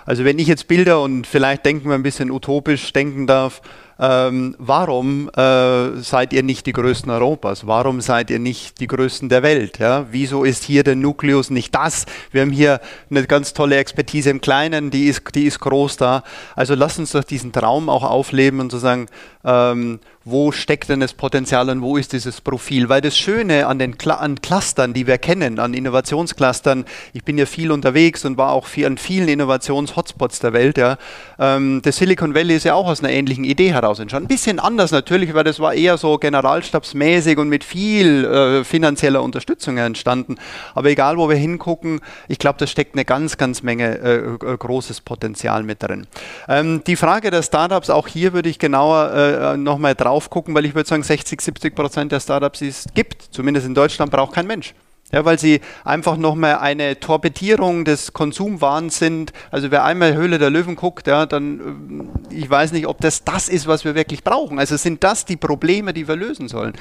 Also wenn ich jetzt Bilder und vielleicht denken wir ein bisschen utopisch denken darf, ähm, warum äh, seid ihr nicht die Größten Europas? Warum seid ihr nicht die Größten der Welt? Ja? Wieso ist hier der Nukleus nicht das? Wir haben hier eine ganz tolle Expertise im Kleinen, die ist, die ist groß da. Also lasst uns doch diesen Traum auch aufleben und zu sagen, ähm, wo steckt denn das Potenzial und wo ist dieses Profil? Weil das Schöne an den Cl an Clustern, die wir kennen, an Innovationsclustern, ich bin ja viel unterwegs und war auch viel an vielen Innovations-Hotspots der Welt. Ja. Ähm, das Silicon Valley ist ja auch aus einer ähnlichen Idee heraus entstanden. Ein bisschen anders natürlich, weil das war eher so generalstabsmäßig und mit viel äh, finanzieller Unterstützung entstanden. Aber egal, wo wir hingucken, ich glaube, da steckt eine ganz, ganz Menge äh, äh, großes Potenzial mit drin. Ähm, die Frage der Startups, auch hier würde ich genauer äh, äh, nochmal drauf gucken, weil ich würde sagen, 60, 70 Prozent der Startups, die es gibt, zumindest in Deutschland, braucht kein Mensch. Ja, weil sie einfach nochmal eine Torpedierung des Konsumwahns sind. Also wer einmal Höhle der Löwen guckt, ja, dann, äh, ich weiß nicht, ob das das ist, was wir wirklich brauchen. Also sind das die Probleme, die wir lösen sollen.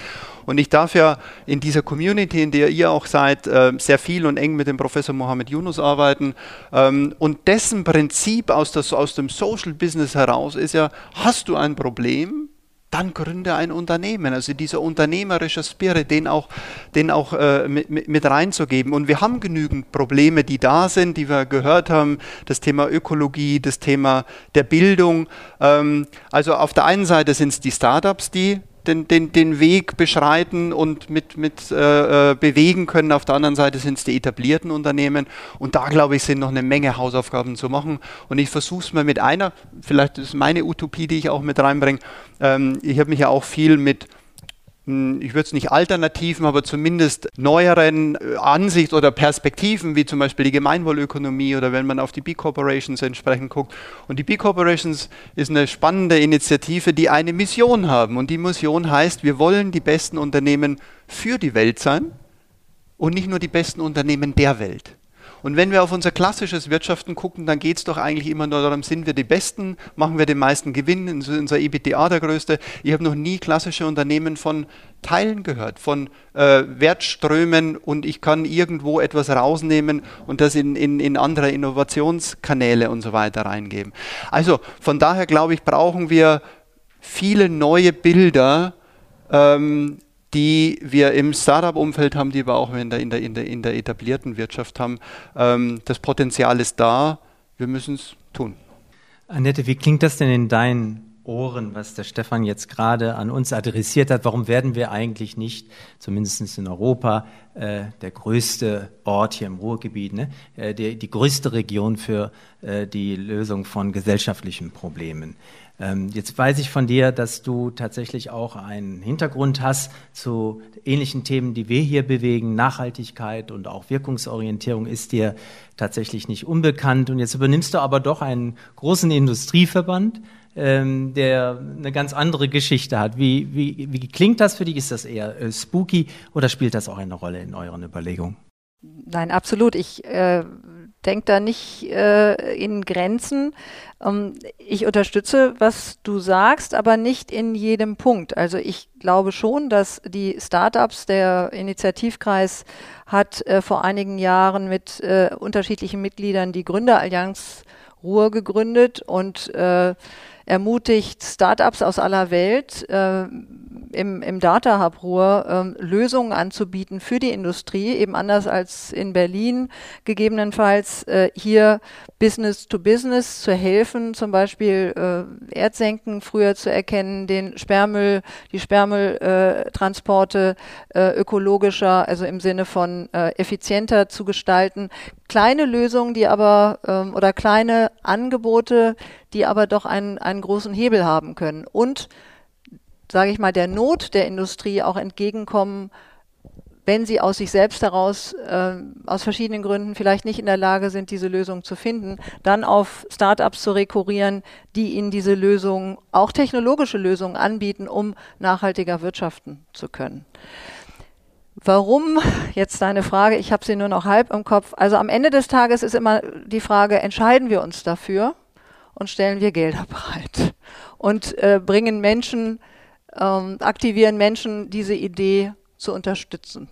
Und ich darf ja in dieser Community, in der ihr auch seid, äh, sehr viel und eng mit dem Professor Mohammed Yunus arbeiten. Ähm, und dessen Prinzip aus dem Social Business heraus ist ja, hast du ein Problem, dann gründe ein Unternehmen. Also dieser unternehmerische Spirit, den auch, den auch äh, mit, mit, reinzugeben. Und wir haben genügend Probleme, die da sind, die wir gehört haben. Das Thema Ökologie, das Thema der Bildung. Ähm, also auf der einen Seite sind es die Startups, die den, den, den Weg beschreiten und mit, mit äh, äh, bewegen können. Auf der anderen Seite sind es die etablierten Unternehmen. Und da, glaube ich, sind noch eine Menge Hausaufgaben zu machen. Und ich versuche es mal mit einer, vielleicht ist meine Utopie, die ich auch mit reinbringe. Ähm, ich habe mich ja auch viel mit ich würde es nicht alternativen, aber zumindest neueren äh, Ansicht oder Perspektiven, wie zum Beispiel die Gemeinwohlökonomie oder wenn man auf die B-Corporations entsprechend guckt. Und die B-Corporations ist eine spannende Initiative, die eine Mission haben. Und die Mission heißt, wir wollen die besten Unternehmen für die Welt sein und nicht nur die besten Unternehmen der Welt. Und wenn wir auf unser klassisches Wirtschaften gucken, dann geht es doch eigentlich immer nur darum, sind wir die Besten, machen wir den meisten Gewinn, unser EBTA der größte. Ich habe noch nie klassische Unternehmen von Teilen gehört, von äh, Wertströmen und ich kann irgendwo etwas rausnehmen und das in, in, in andere Innovationskanäle und so weiter reingeben. Also von daher glaube ich, brauchen wir viele neue Bilder, ähm, die wir im Startup-Umfeld haben, die wir auch in der, in der, in der, in der etablierten Wirtschaft haben. Ähm, das Potenzial ist da, wir müssen es tun. Annette, wie klingt das denn in deinen Ohren, was der Stefan jetzt gerade an uns adressiert hat? Warum werden wir eigentlich nicht, zumindest in Europa, äh, der größte Ort hier im Ruhrgebiet, ne? äh, die, die größte Region für äh, die Lösung von gesellschaftlichen Problemen? Ähm, jetzt weiß ich von dir, dass du tatsächlich auch einen Hintergrund hast zu ähnlichen Themen, die wir hier bewegen. Nachhaltigkeit und auch Wirkungsorientierung ist dir tatsächlich nicht unbekannt. Und jetzt übernimmst du aber doch einen großen Industrieverband, ähm, der eine ganz andere Geschichte hat. Wie, wie, wie klingt das für dich? Ist das eher äh, spooky oder spielt das auch eine Rolle in euren Überlegungen? Nein, absolut. Ich äh, denke da nicht äh, in Grenzen. Ähm, ich unterstütze, was du sagst, aber nicht in jedem Punkt. Also ich glaube schon, dass die Startups, der Initiativkreis hat äh, vor einigen Jahren mit äh, unterschiedlichen Mitgliedern die Gründerallianz Ruhr gegründet und äh, ermutigt Startups aus aller Welt, äh, im, im Data Hub Ruhr ähm, Lösungen anzubieten für die Industrie, eben anders als in Berlin, gegebenenfalls äh, hier Business to Business zu helfen, zum Beispiel äh, Erdsenken früher zu erkennen, den Sperrmüll, die Sperrmülltransporte äh, ökologischer, also im Sinne von äh, effizienter zu gestalten. Kleine Lösungen, die aber ähm, oder kleine Angebote, die aber doch einen, einen großen Hebel haben können. Und sage ich mal, der Not der Industrie auch entgegenkommen, wenn sie aus sich selbst heraus, äh, aus verschiedenen Gründen vielleicht nicht in der Lage sind, diese Lösung zu finden, dann auf Startups zu rekurrieren, die ihnen diese Lösungen, auch technologische Lösungen anbieten, um nachhaltiger wirtschaften zu können. Warum? Jetzt deine Frage, ich habe sie nur noch halb im Kopf. Also am Ende des Tages ist immer die Frage, entscheiden wir uns dafür und stellen wir Gelder bereit und äh, bringen Menschen ähm, aktivieren Menschen, diese Idee zu unterstützen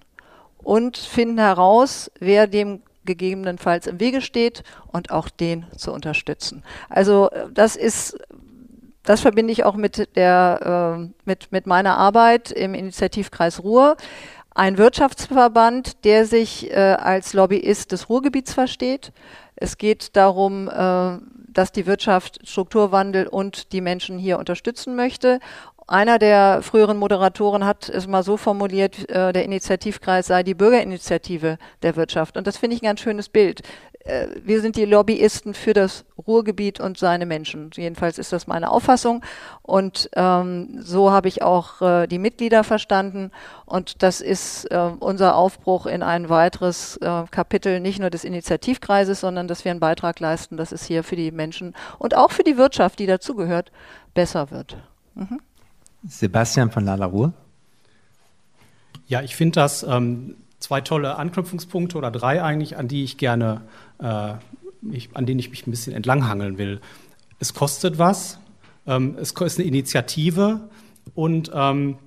und finden heraus, wer dem gegebenenfalls im Wege steht und auch den zu unterstützen. Also äh, das ist das verbinde ich auch mit der äh, mit mit meiner Arbeit im Initiativkreis Ruhr, ein Wirtschaftsverband, der sich äh, als Lobbyist des Ruhrgebiets versteht. Es geht darum, äh, dass die Wirtschaft Strukturwandel und die Menschen hier unterstützen möchte einer der früheren Moderatoren hat es mal so formuliert, äh, der Initiativkreis sei die Bürgerinitiative der Wirtschaft. Und das finde ich ein ganz schönes Bild. Äh, wir sind die Lobbyisten für das Ruhrgebiet und seine Menschen. Jedenfalls ist das meine Auffassung. Und ähm, so habe ich auch äh, die Mitglieder verstanden. Und das ist äh, unser Aufbruch in ein weiteres äh, Kapitel, nicht nur des Initiativkreises, sondern dass wir einen Beitrag leisten, dass es hier für die Menschen und auch für die Wirtschaft, die dazugehört, besser wird. Mhm. Sebastian von Lala Ruhr. Ja, ich finde das ähm, zwei tolle Anknüpfungspunkte oder drei eigentlich, an die ich gerne, äh, ich, an denen ich mich ein bisschen entlanghangeln will. Es kostet was, ähm, es ist eine Initiative und ähm,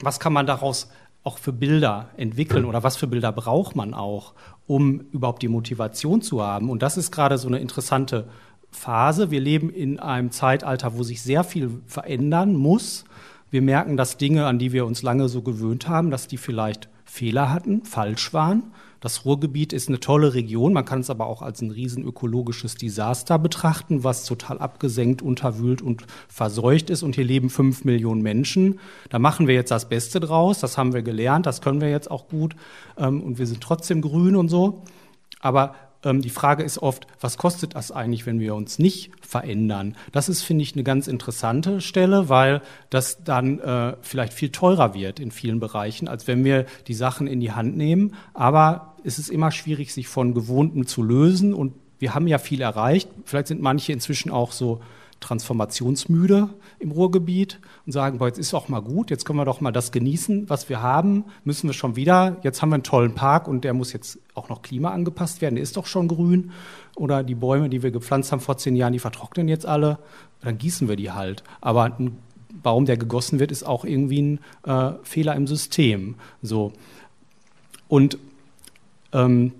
was kann man daraus auch für Bilder entwickeln oder was für Bilder braucht man auch, um überhaupt die Motivation zu haben? Und das ist gerade so eine interessante Phase. Wir leben in einem Zeitalter, wo sich sehr viel verändern muss. Wir merken, dass Dinge, an die wir uns lange so gewöhnt haben, dass die vielleicht Fehler hatten, falsch waren. Das Ruhrgebiet ist eine tolle Region, man kann es aber auch als ein riesen ökologisches Desaster betrachten, was total abgesenkt, unterwühlt und verseucht ist. Und hier leben fünf Millionen Menschen. Da machen wir jetzt das Beste draus, das haben wir gelernt, das können wir jetzt auch gut. Ähm, und wir sind trotzdem grün und so. Aber die Frage ist oft, was kostet das eigentlich, wenn wir uns nicht verändern? Das ist, finde ich, eine ganz interessante Stelle, weil das dann äh, vielleicht viel teurer wird in vielen Bereichen, als wenn wir die Sachen in die Hand nehmen. Aber es ist immer schwierig, sich von Gewohnten zu lösen und wir haben ja viel erreicht. Vielleicht sind manche inzwischen auch so transformationsmüde im Ruhrgebiet und sagen, boah, jetzt ist auch mal gut, jetzt können wir doch mal das genießen, was wir haben, müssen wir schon wieder, jetzt haben wir einen tollen Park und der muss jetzt auch noch klimaangepasst werden, der ist doch schon grün oder die Bäume, die wir gepflanzt haben vor zehn Jahren, die vertrocknen jetzt alle, dann gießen wir die halt. Aber ein Baum, der gegossen wird, ist auch irgendwie ein äh, Fehler im System. So. Und ähm,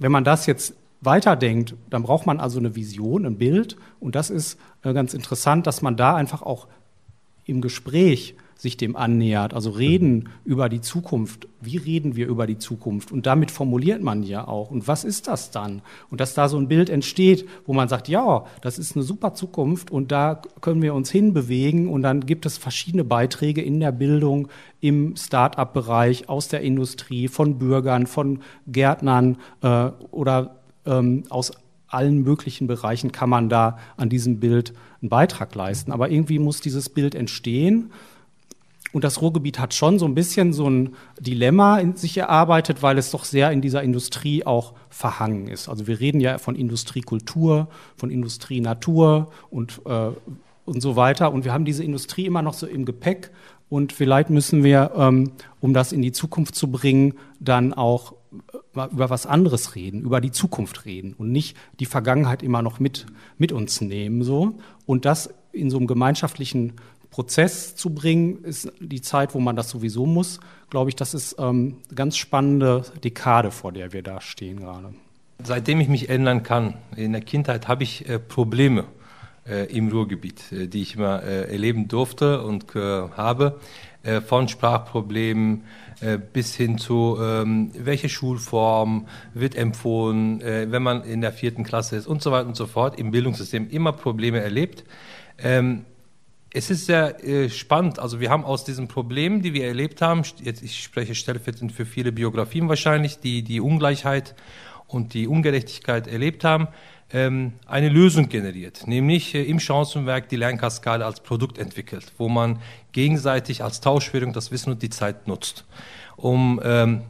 wenn man das jetzt weiterdenkt, dann braucht man also eine Vision, ein Bild. Und das ist äh, ganz interessant, dass man da einfach auch im Gespräch sich dem annähert. Also reden über die Zukunft. Wie reden wir über die Zukunft? Und damit formuliert man ja auch. Und was ist das dann? Und dass da so ein Bild entsteht, wo man sagt, ja, das ist eine super Zukunft und da können wir uns hinbewegen. Und dann gibt es verschiedene Beiträge in der Bildung, im Start-up-Bereich, aus der Industrie, von Bürgern, von Gärtnern äh, oder ähm, aus allen möglichen Bereichen kann man da an diesem Bild einen Beitrag leisten. Aber irgendwie muss dieses Bild entstehen. Und das Ruhrgebiet hat schon so ein bisschen so ein Dilemma in sich erarbeitet, weil es doch sehr in dieser Industrie auch verhangen ist. Also wir reden ja von Industriekultur, von Industrienatur und, äh, und so weiter. Und wir haben diese Industrie immer noch so im Gepäck. Und vielleicht müssen wir, ähm, um das in die Zukunft zu bringen, dann auch über was anderes reden, über die Zukunft reden und nicht die Vergangenheit immer noch mit, mit uns nehmen. So. Und das in so einem gemeinschaftlichen Prozess zu bringen, ist die Zeit, wo man das sowieso muss. Glaube ich, das ist ähm, eine ganz spannende Dekade, vor der wir da stehen gerade. Seitdem ich mich erinnern kann, in der Kindheit habe ich äh, Probleme äh, im Ruhrgebiet, äh, die ich immer äh, erleben durfte und äh, habe, äh, von Sprachproblemen bis hin zu, ähm, welche Schulform wird empfohlen, wenn man in der vierten Klasse ist und so weiter und so fort, im Bildungssystem immer Probleme erlebt. Ähm, es ist sehr äh, spannend. Also wir haben aus diesen Problemen, die wir erlebt haben, jetzt ich spreche stellvertretend für viele Biografien wahrscheinlich, die die Ungleichheit und die Ungerechtigkeit erlebt haben, ähm, eine Lösung generiert, nämlich äh, im Chancenwerk die Lernkaskade als Produkt entwickelt, wo man gegenseitig als Tauschwährung das Wissen und die Zeit nutzt, um ähm,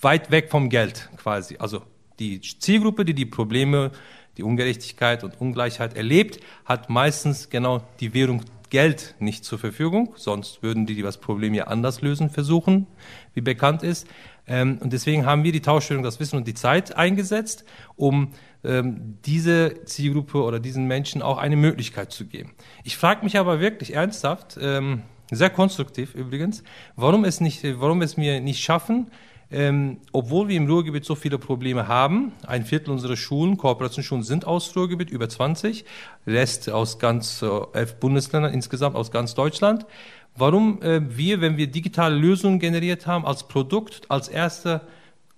weit weg vom Geld quasi, also die Zielgruppe, die die Probleme die Ungerechtigkeit und Ungleichheit erlebt, hat meistens genau die Währung Geld nicht zur Verfügung, sonst würden die das Problem ja anders lösen versuchen, wie bekannt ist. Ähm, und deswegen haben wir die Tauschstellung, das Wissen und die Zeit eingesetzt, um ähm, diese Zielgruppe oder diesen Menschen auch eine Möglichkeit zu geben. Ich frage mich aber wirklich ernsthaft, ähm, sehr konstruktiv übrigens, warum es nicht, warum es mir nicht schaffen, ähm, obwohl wir im Ruhrgebiet so viele Probleme haben, ein Viertel unserer Schulen, Kooperationsschulen sind aus Ruhrgebiet, über 20, Rest aus ganz äh, elf Bundesländern insgesamt, aus ganz Deutschland. Warum äh, wir, wenn wir digitale Lösungen generiert haben, als Produkt, als erster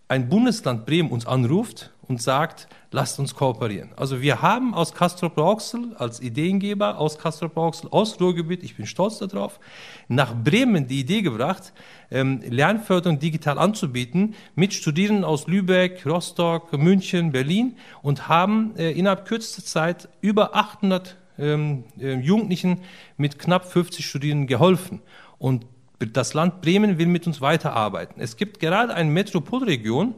ein Bundesland Bremen uns anruft und sagt, lasst uns kooperieren. Also wir haben aus Castrop-Rauxel als Ideengeber aus Castrop-Rauxel, aus Ruhrgebiet, ich bin stolz darauf, nach Bremen die Idee gebracht, ähm, Lernförderung digital anzubieten mit Studierenden aus Lübeck, Rostock, München, Berlin und haben äh, innerhalb kürzester Zeit über 800 ähm, äh, Jugendlichen mit knapp 50 Studierenden geholfen. Und das Land Bremen will mit uns weiterarbeiten. Es gibt gerade eine Metropolregion,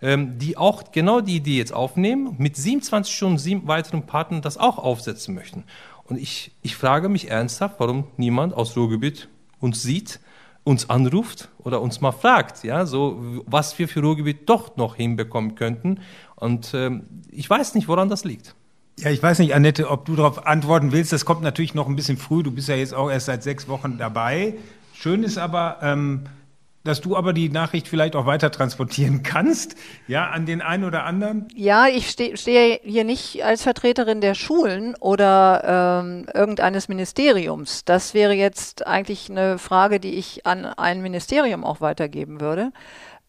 ähm, die auch genau die Idee jetzt aufnehmen, mit 27 Stunden sieben weiteren Partnern das auch aufsetzen möchten. Und ich, ich frage mich ernsthaft, warum niemand aus Ruhrgebiet uns sieht, uns anruft oder uns mal fragt, ja, so was wir für Ruhrgebiet doch noch hinbekommen könnten. Und ähm, ich weiß nicht, woran das liegt. Ja, ich weiß nicht, Annette, ob du darauf antworten willst. Das kommt natürlich noch ein bisschen früh. Du bist ja jetzt auch erst seit sechs Wochen dabei. Schön ist aber, ähm, dass du aber die Nachricht vielleicht auch weiter transportieren (laughs) kannst, ja, an den einen oder anderen? Ja, ich stehe steh hier nicht als Vertreterin der Schulen oder ähm, irgendeines Ministeriums. Das wäre jetzt eigentlich eine Frage, die ich an ein Ministerium auch weitergeben würde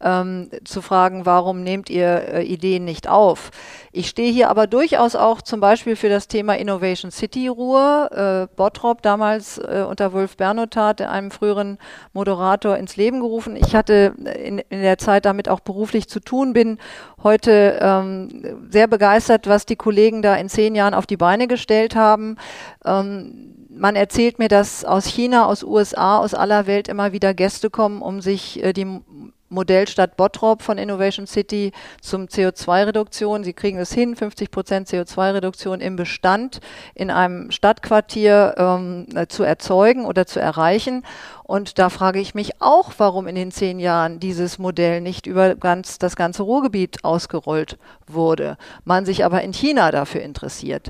ähm, zu fragen, warum nehmt ihr äh, Ideen nicht auf? Ich stehe hier aber durchaus auch zum Beispiel für das Thema Innovation City Ruhr. Äh, Bottrop damals äh, unter Wolf Bernotat, einem früheren Moderator, ins Leben gerufen. Ich hatte in, in der Zeit damit auch beruflich zu tun, bin heute ähm, sehr begeistert, was die Kollegen da in zehn Jahren auf die Beine gestellt haben. Ähm, man erzählt mir, dass aus China, aus USA, aus aller Welt immer wieder Gäste kommen, um sich äh, die Modellstadt Bottrop von Innovation City zum CO2-Reduktion. Sie kriegen es hin, 50 Prozent CO2-Reduktion im Bestand in einem Stadtquartier ähm, äh, zu erzeugen oder zu erreichen. Und da frage ich mich auch, warum in den zehn Jahren dieses Modell nicht über ganz, das ganze Ruhrgebiet ausgerollt wurde, man sich aber in China dafür interessiert.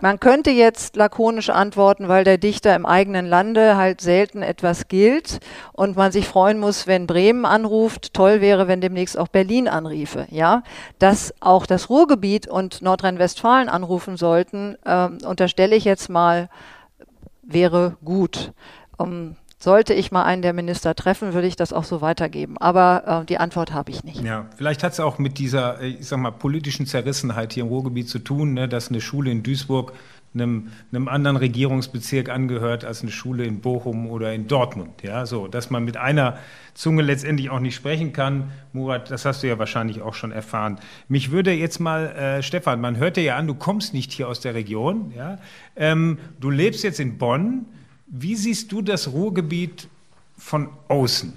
Man könnte jetzt lakonisch antworten, weil der Dichter im eigenen Lande halt selten etwas gilt und man sich freuen muss, wenn Bremen anruft. Toll wäre, wenn demnächst auch Berlin anriefe. Ja, dass auch das Ruhrgebiet und Nordrhein-Westfalen anrufen sollten, äh, unterstelle ich jetzt mal, wäre gut. Um, sollte ich mal einen der Minister treffen, würde ich das auch so weitergeben. Aber äh, die Antwort habe ich nicht. Ja, vielleicht hat es auch mit dieser, äh, ich sag mal, politischen Zerrissenheit hier im Ruhrgebiet zu tun, ne, dass eine Schule in Duisburg einem, einem anderen Regierungsbezirk angehört als eine Schule in Bochum oder in Dortmund. Ja, so, dass man mit einer Zunge letztendlich auch nicht sprechen kann. Murat, das hast du ja wahrscheinlich auch schon erfahren. Mich würde jetzt mal, äh, Stefan, man hört dir ja an, du kommst nicht hier aus der Region. Ja? Ähm, du lebst jetzt in Bonn. Wie siehst du das Ruhrgebiet von außen?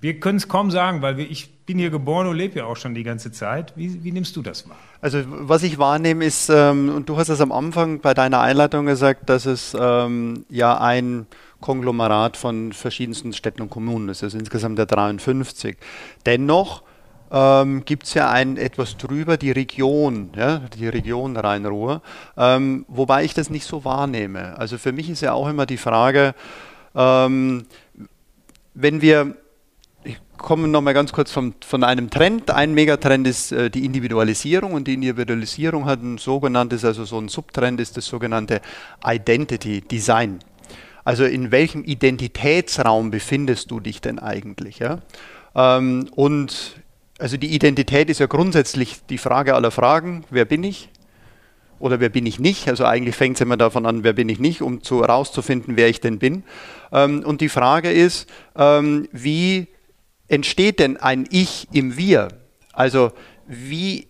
Wir können es kaum sagen, weil wir, ich bin hier geboren und lebe ja auch schon die ganze Zeit. Wie, wie nimmst du das wahr? Also was ich wahrnehme ist, ähm, und du hast es am Anfang bei deiner Einleitung gesagt, dass es ähm, ja ein Konglomerat von verschiedensten Städten und Kommunen ist, also insgesamt der 53. Dennoch ähm, gibt es ja ein etwas drüber die Region, ja, die Region Rhein-Ruhr, ähm, wobei ich das nicht so wahrnehme. Also für mich ist ja auch immer die Frage, ähm, wenn wir komme nochmal ganz kurz vom, von einem Trend. Ein Megatrend ist äh, die Individualisierung und die Individualisierung hat ein sogenanntes, also so ein Subtrend ist das sogenannte Identity Design. Also in welchem Identitätsraum befindest du dich denn eigentlich? Ja? Ähm, und also die Identität ist ja grundsätzlich die Frage aller Fragen. Wer bin ich? Oder wer bin ich nicht? Also eigentlich fängt es immer davon an, wer bin ich nicht, um zu, herauszufinden, wer ich denn bin. Ähm, und die Frage ist, ähm, wie entsteht denn ein Ich im Wir? Also wie,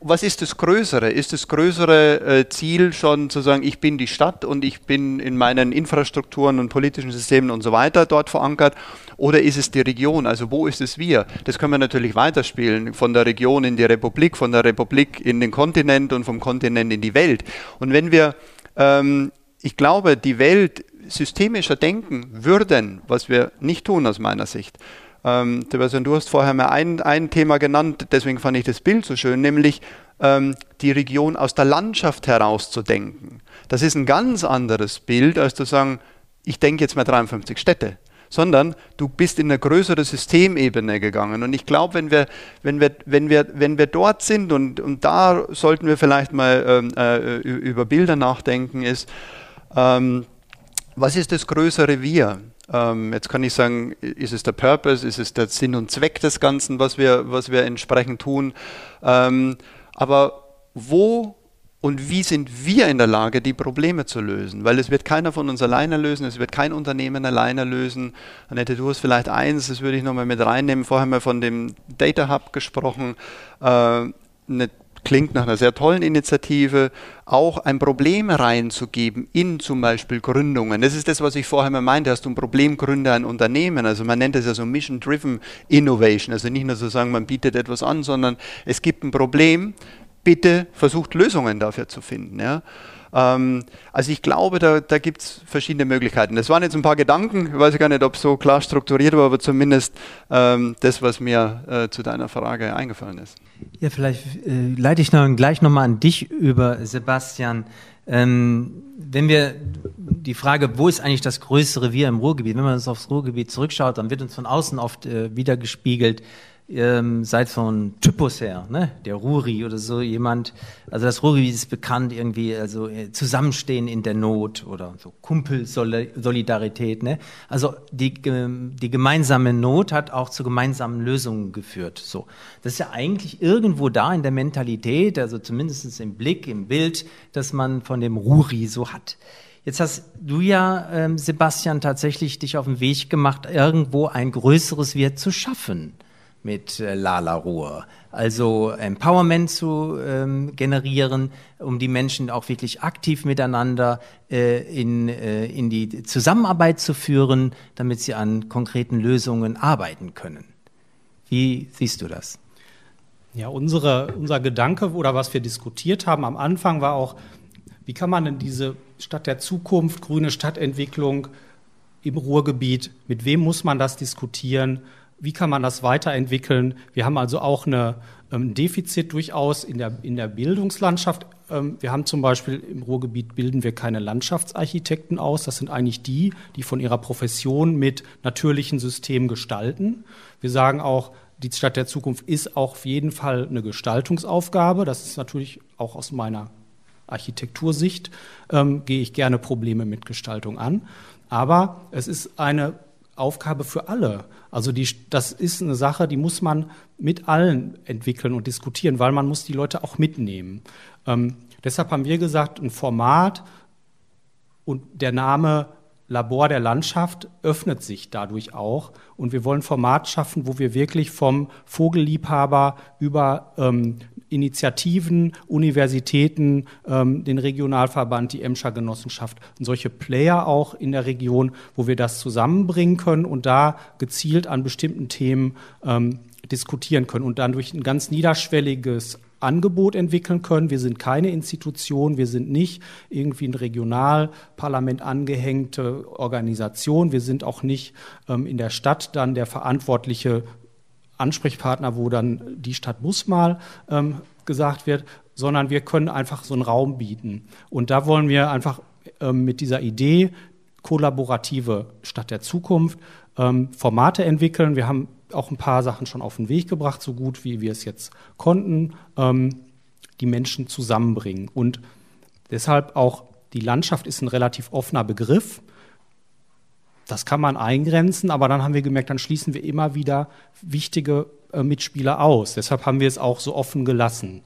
was ist das Größere? Ist das größere äh, Ziel schon zu sagen, ich bin die Stadt und ich bin in meinen Infrastrukturen und politischen Systemen und so weiter dort verankert? Oder ist es die Region? Also wo ist es wir? Das können wir natürlich weiterspielen, von der Region in die Republik, von der Republik in den Kontinent und vom Kontinent in die Welt. Und wenn wir, ähm, ich glaube, die Welt systemischer denken würden, was wir nicht tun aus meiner Sicht, ähm, Sebastian, du hast vorher mal ein, ein Thema genannt, deswegen fand ich das Bild so schön, nämlich ähm, die Region aus der Landschaft heraus zu denken. Das ist ein ganz anderes Bild, als zu sagen, ich denke jetzt mal 53 Städte sondern du bist in eine größere Systemebene gegangen. Und ich glaube, wenn wir, wenn, wir, wenn, wir, wenn wir dort sind, und, und da sollten wir vielleicht mal ähm, äh, über Bilder nachdenken, ist, ähm, was ist das größere Wir? Ähm, jetzt kann ich sagen, ist es der Purpose, ist es der Sinn und Zweck des Ganzen, was wir, was wir entsprechend tun. Ähm, aber wo und wie sind wir in der Lage, die Probleme zu lösen? Weil es wird keiner von uns alleine lösen, es wird kein Unternehmen alleine lösen. Annette, du hast vielleicht eins, das würde ich nochmal mit reinnehmen. Vorher haben wir von dem Data Hub gesprochen. Äh, eine klingt nach einer sehr tollen Initiative, auch ein Problem reinzugeben in zum Beispiel Gründungen. Das ist das, was ich vorher mal meinte, hast du ein Problem, gründe ein Unternehmen. Also man nennt es ja so Mission-Driven Innovation. Also nicht nur so sagen, man bietet etwas an, sondern es gibt ein Problem, bitte versucht Lösungen dafür zu finden. Ja. Ähm, also ich glaube, da, da gibt es verschiedene Möglichkeiten. Das waren jetzt ein paar Gedanken, ich weiß gar nicht, ob es so klar strukturiert war, aber zumindest ähm, das, was mir äh, zu deiner Frage eingefallen ist. Ja, vielleicht äh, leite ich noch, gleich nochmal an dich über, Sebastian. Ähm, wenn wir die Frage, wo ist eigentlich das größere Revier im Ruhrgebiet, wenn man uns aufs Ruhrgebiet zurückschaut, dann wird uns von außen oft äh, wiedergespiegelt, ähm, seid von Typus her, ne? der Ruri oder so jemand. Also das Ruhrgebiet ist bekannt irgendwie, also äh, Zusammenstehen in der Not oder so Kumpelsolidarität. Ne? Also die, die gemeinsame Not hat auch zu gemeinsamen Lösungen geführt. So, das ist ja eigentlich irgendwo da in der Mentalität, also zumindest im Blick, im Bild, dass man von dem Ruri so hat. Jetzt hast du ja, ähm, Sebastian, tatsächlich dich auf den Weg gemacht, irgendwo ein größeres Wert zu schaffen mit äh, Lala Ruhr. Also Empowerment zu ähm, generieren, um die Menschen auch wirklich aktiv miteinander äh, in, äh, in die Zusammenarbeit zu führen, damit sie an konkreten Lösungen arbeiten können. Wie siehst du das? Ja, unsere, unser Gedanke oder was wir diskutiert haben am Anfang war auch, wie kann man denn diese Stadt der Zukunft, grüne Stadtentwicklung im Ruhrgebiet, mit wem muss man das diskutieren? Wie kann man das weiterentwickeln? Wir haben also auch eine, ähm, ein Defizit durchaus in der, in der Bildungslandschaft. Ähm, wir haben zum Beispiel im Ruhrgebiet bilden wir keine Landschaftsarchitekten aus. Das sind eigentlich die, die von ihrer Profession mit natürlichen Systemen gestalten. Wir sagen auch, die Stadt der Zukunft ist auch auf jeden Fall eine Gestaltungsaufgabe. Das ist natürlich auch aus meiner Architektursicht, ähm, gehe ich gerne Probleme mit Gestaltung an. Aber es ist eine Aufgabe für alle. Also die, das ist eine Sache, die muss man mit allen entwickeln und diskutieren, weil man muss die Leute auch mitnehmen. Ähm, Deshalb haben wir gesagt, ein Format und der Name Labor der Landschaft öffnet sich dadurch auch. Und wir wollen ein Format schaffen, wo wir wirklich vom Vogelliebhaber über ähm, Initiativen, Universitäten, ähm, den Regionalverband, die Emscher Genossenschaft und solche Player auch in der Region, wo wir das zusammenbringen können und da gezielt an bestimmten Themen ähm, diskutieren können und dann durch ein ganz niederschwelliges Angebot entwickeln können. Wir sind keine Institution, wir sind nicht irgendwie ein Regionalparlament angehängte Organisation, wir sind auch nicht ähm, in der Stadt dann der verantwortliche Ansprechpartner, wo dann die Stadt Busmal ähm, gesagt wird, sondern wir können einfach so einen Raum bieten. Und da wollen wir einfach ähm, mit dieser Idee kollaborative Stadt der Zukunft ähm, Formate entwickeln. Wir haben auch ein paar Sachen schon auf den Weg gebracht, so gut wie wir es jetzt konnten, ähm, die Menschen zusammenbringen. Und deshalb auch die Landschaft ist ein relativ offener Begriff. Das kann man eingrenzen, aber dann haben wir gemerkt, dann schließen wir immer wieder wichtige äh, Mitspieler aus. Deshalb haben wir es auch so offen gelassen.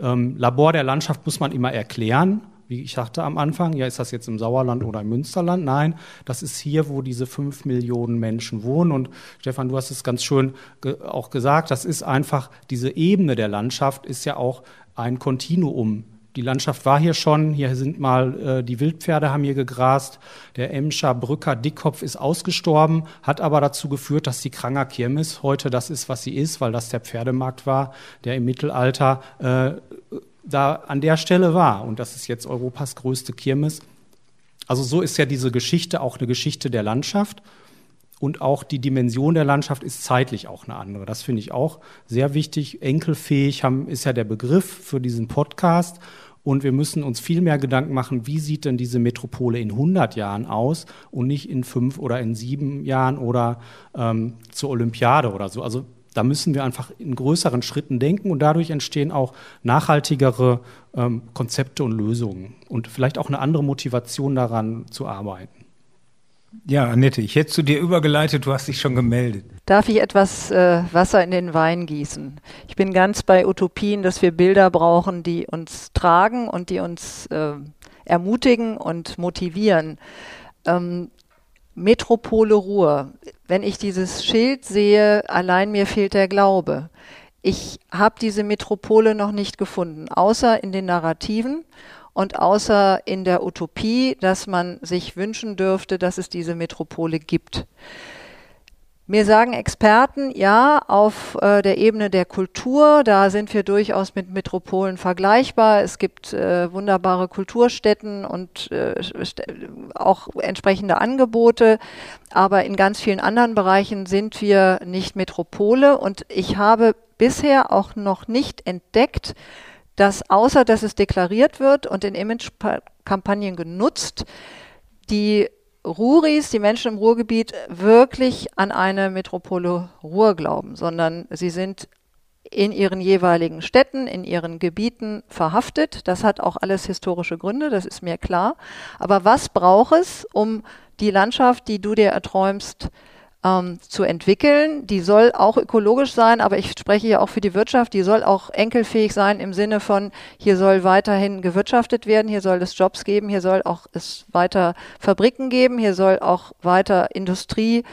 Ähm, Labor der Landschaft muss man immer erklären wie ich sagte am Anfang, ja, ist das jetzt im Sauerland oder im Münsterland? Nein, das ist hier, wo diese fünf Millionen Menschen wohnen. Und Stefan, du hast es ganz schön ge auch gesagt, das ist einfach, diese Ebene der Landschaft ist ja auch ein Kontinuum. Die Landschaft war hier schon, hier sind mal äh, die Wildpferde haben hier gegrast, der Emscher Brücker Dickkopf ist ausgestorben, hat aber dazu geführt, dass die Kranger Kirmes heute das ist, was sie ist, weil das der Pferdemarkt war, der im Mittelalter äh, da an der Stelle war. Und das ist jetzt Europas größte Kirmes. Also so ist ja diese Geschichte auch eine Geschichte der Landschaft. Und auch die Dimension der Landschaft ist zeitlich auch eine andere. Das finde ich auch sehr wichtig. Enkelfähig haben, ist ja der Begriff für diesen Podcast. Und wir müssen uns viel mehr Gedanken machen, wie sieht denn diese Metropole in 100 Jahren aus und nicht in fünf oder in sieben Jahren oder ähm, zur Olympiade oder so. Also da müssen wir einfach in größeren Schritten denken und dadurch entstehen auch nachhaltigere ähm, Konzepte und Lösungen und vielleicht auch eine andere Motivation daran zu arbeiten. Ja, Annette, ich hätte zu dir übergeleitet, du hast dich schon gemeldet. Darf ich etwas äh, Wasser in den Wein gießen? Ich bin ganz bei Utopien, dass wir Bilder brauchen, die uns tragen und die uns äh, ermutigen und motivieren. Ähm, Metropole Ruhr. Wenn ich dieses Schild sehe, allein mir fehlt der Glaube. Ich habe diese Metropole noch nicht gefunden, außer in den Narrativen und außer in der Utopie, dass man sich wünschen dürfte, dass es diese Metropole gibt. Mir sagen Experten, ja, auf äh, der Ebene der Kultur, da sind wir durchaus mit Metropolen vergleichbar. Es gibt äh, wunderbare Kulturstätten und äh, auch entsprechende Angebote. Aber in ganz vielen anderen Bereichen sind wir nicht Metropole. Und ich habe bisher auch noch nicht entdeckt, dass außer dass es deklariert wird und in Imagekampagnen genutzt, die Ruris, die Menschen im Ruhrgebiet, wirklich an eine Metropole Ruhr glauben, sondern sie sind in ihren jeweiligen Städten, in ihren Gebieten verhaftet. Das hat auch alles historische Gründe, das ist mir klar. Aber was braucht es, um die Landschaft, die du dir erträumst, ähm, zu entwickeln. Die soll auch ökologisch sein, aber ich spreche ja auch für die Wirtschaft. Die soll auch enkelfähig sein im Sinne von, hier soll weiterhin gewirtschaftet werden, hier soll es Jobs geben, hier soll auch es weiter Fabriken geben, hier soll auch weiter Industrie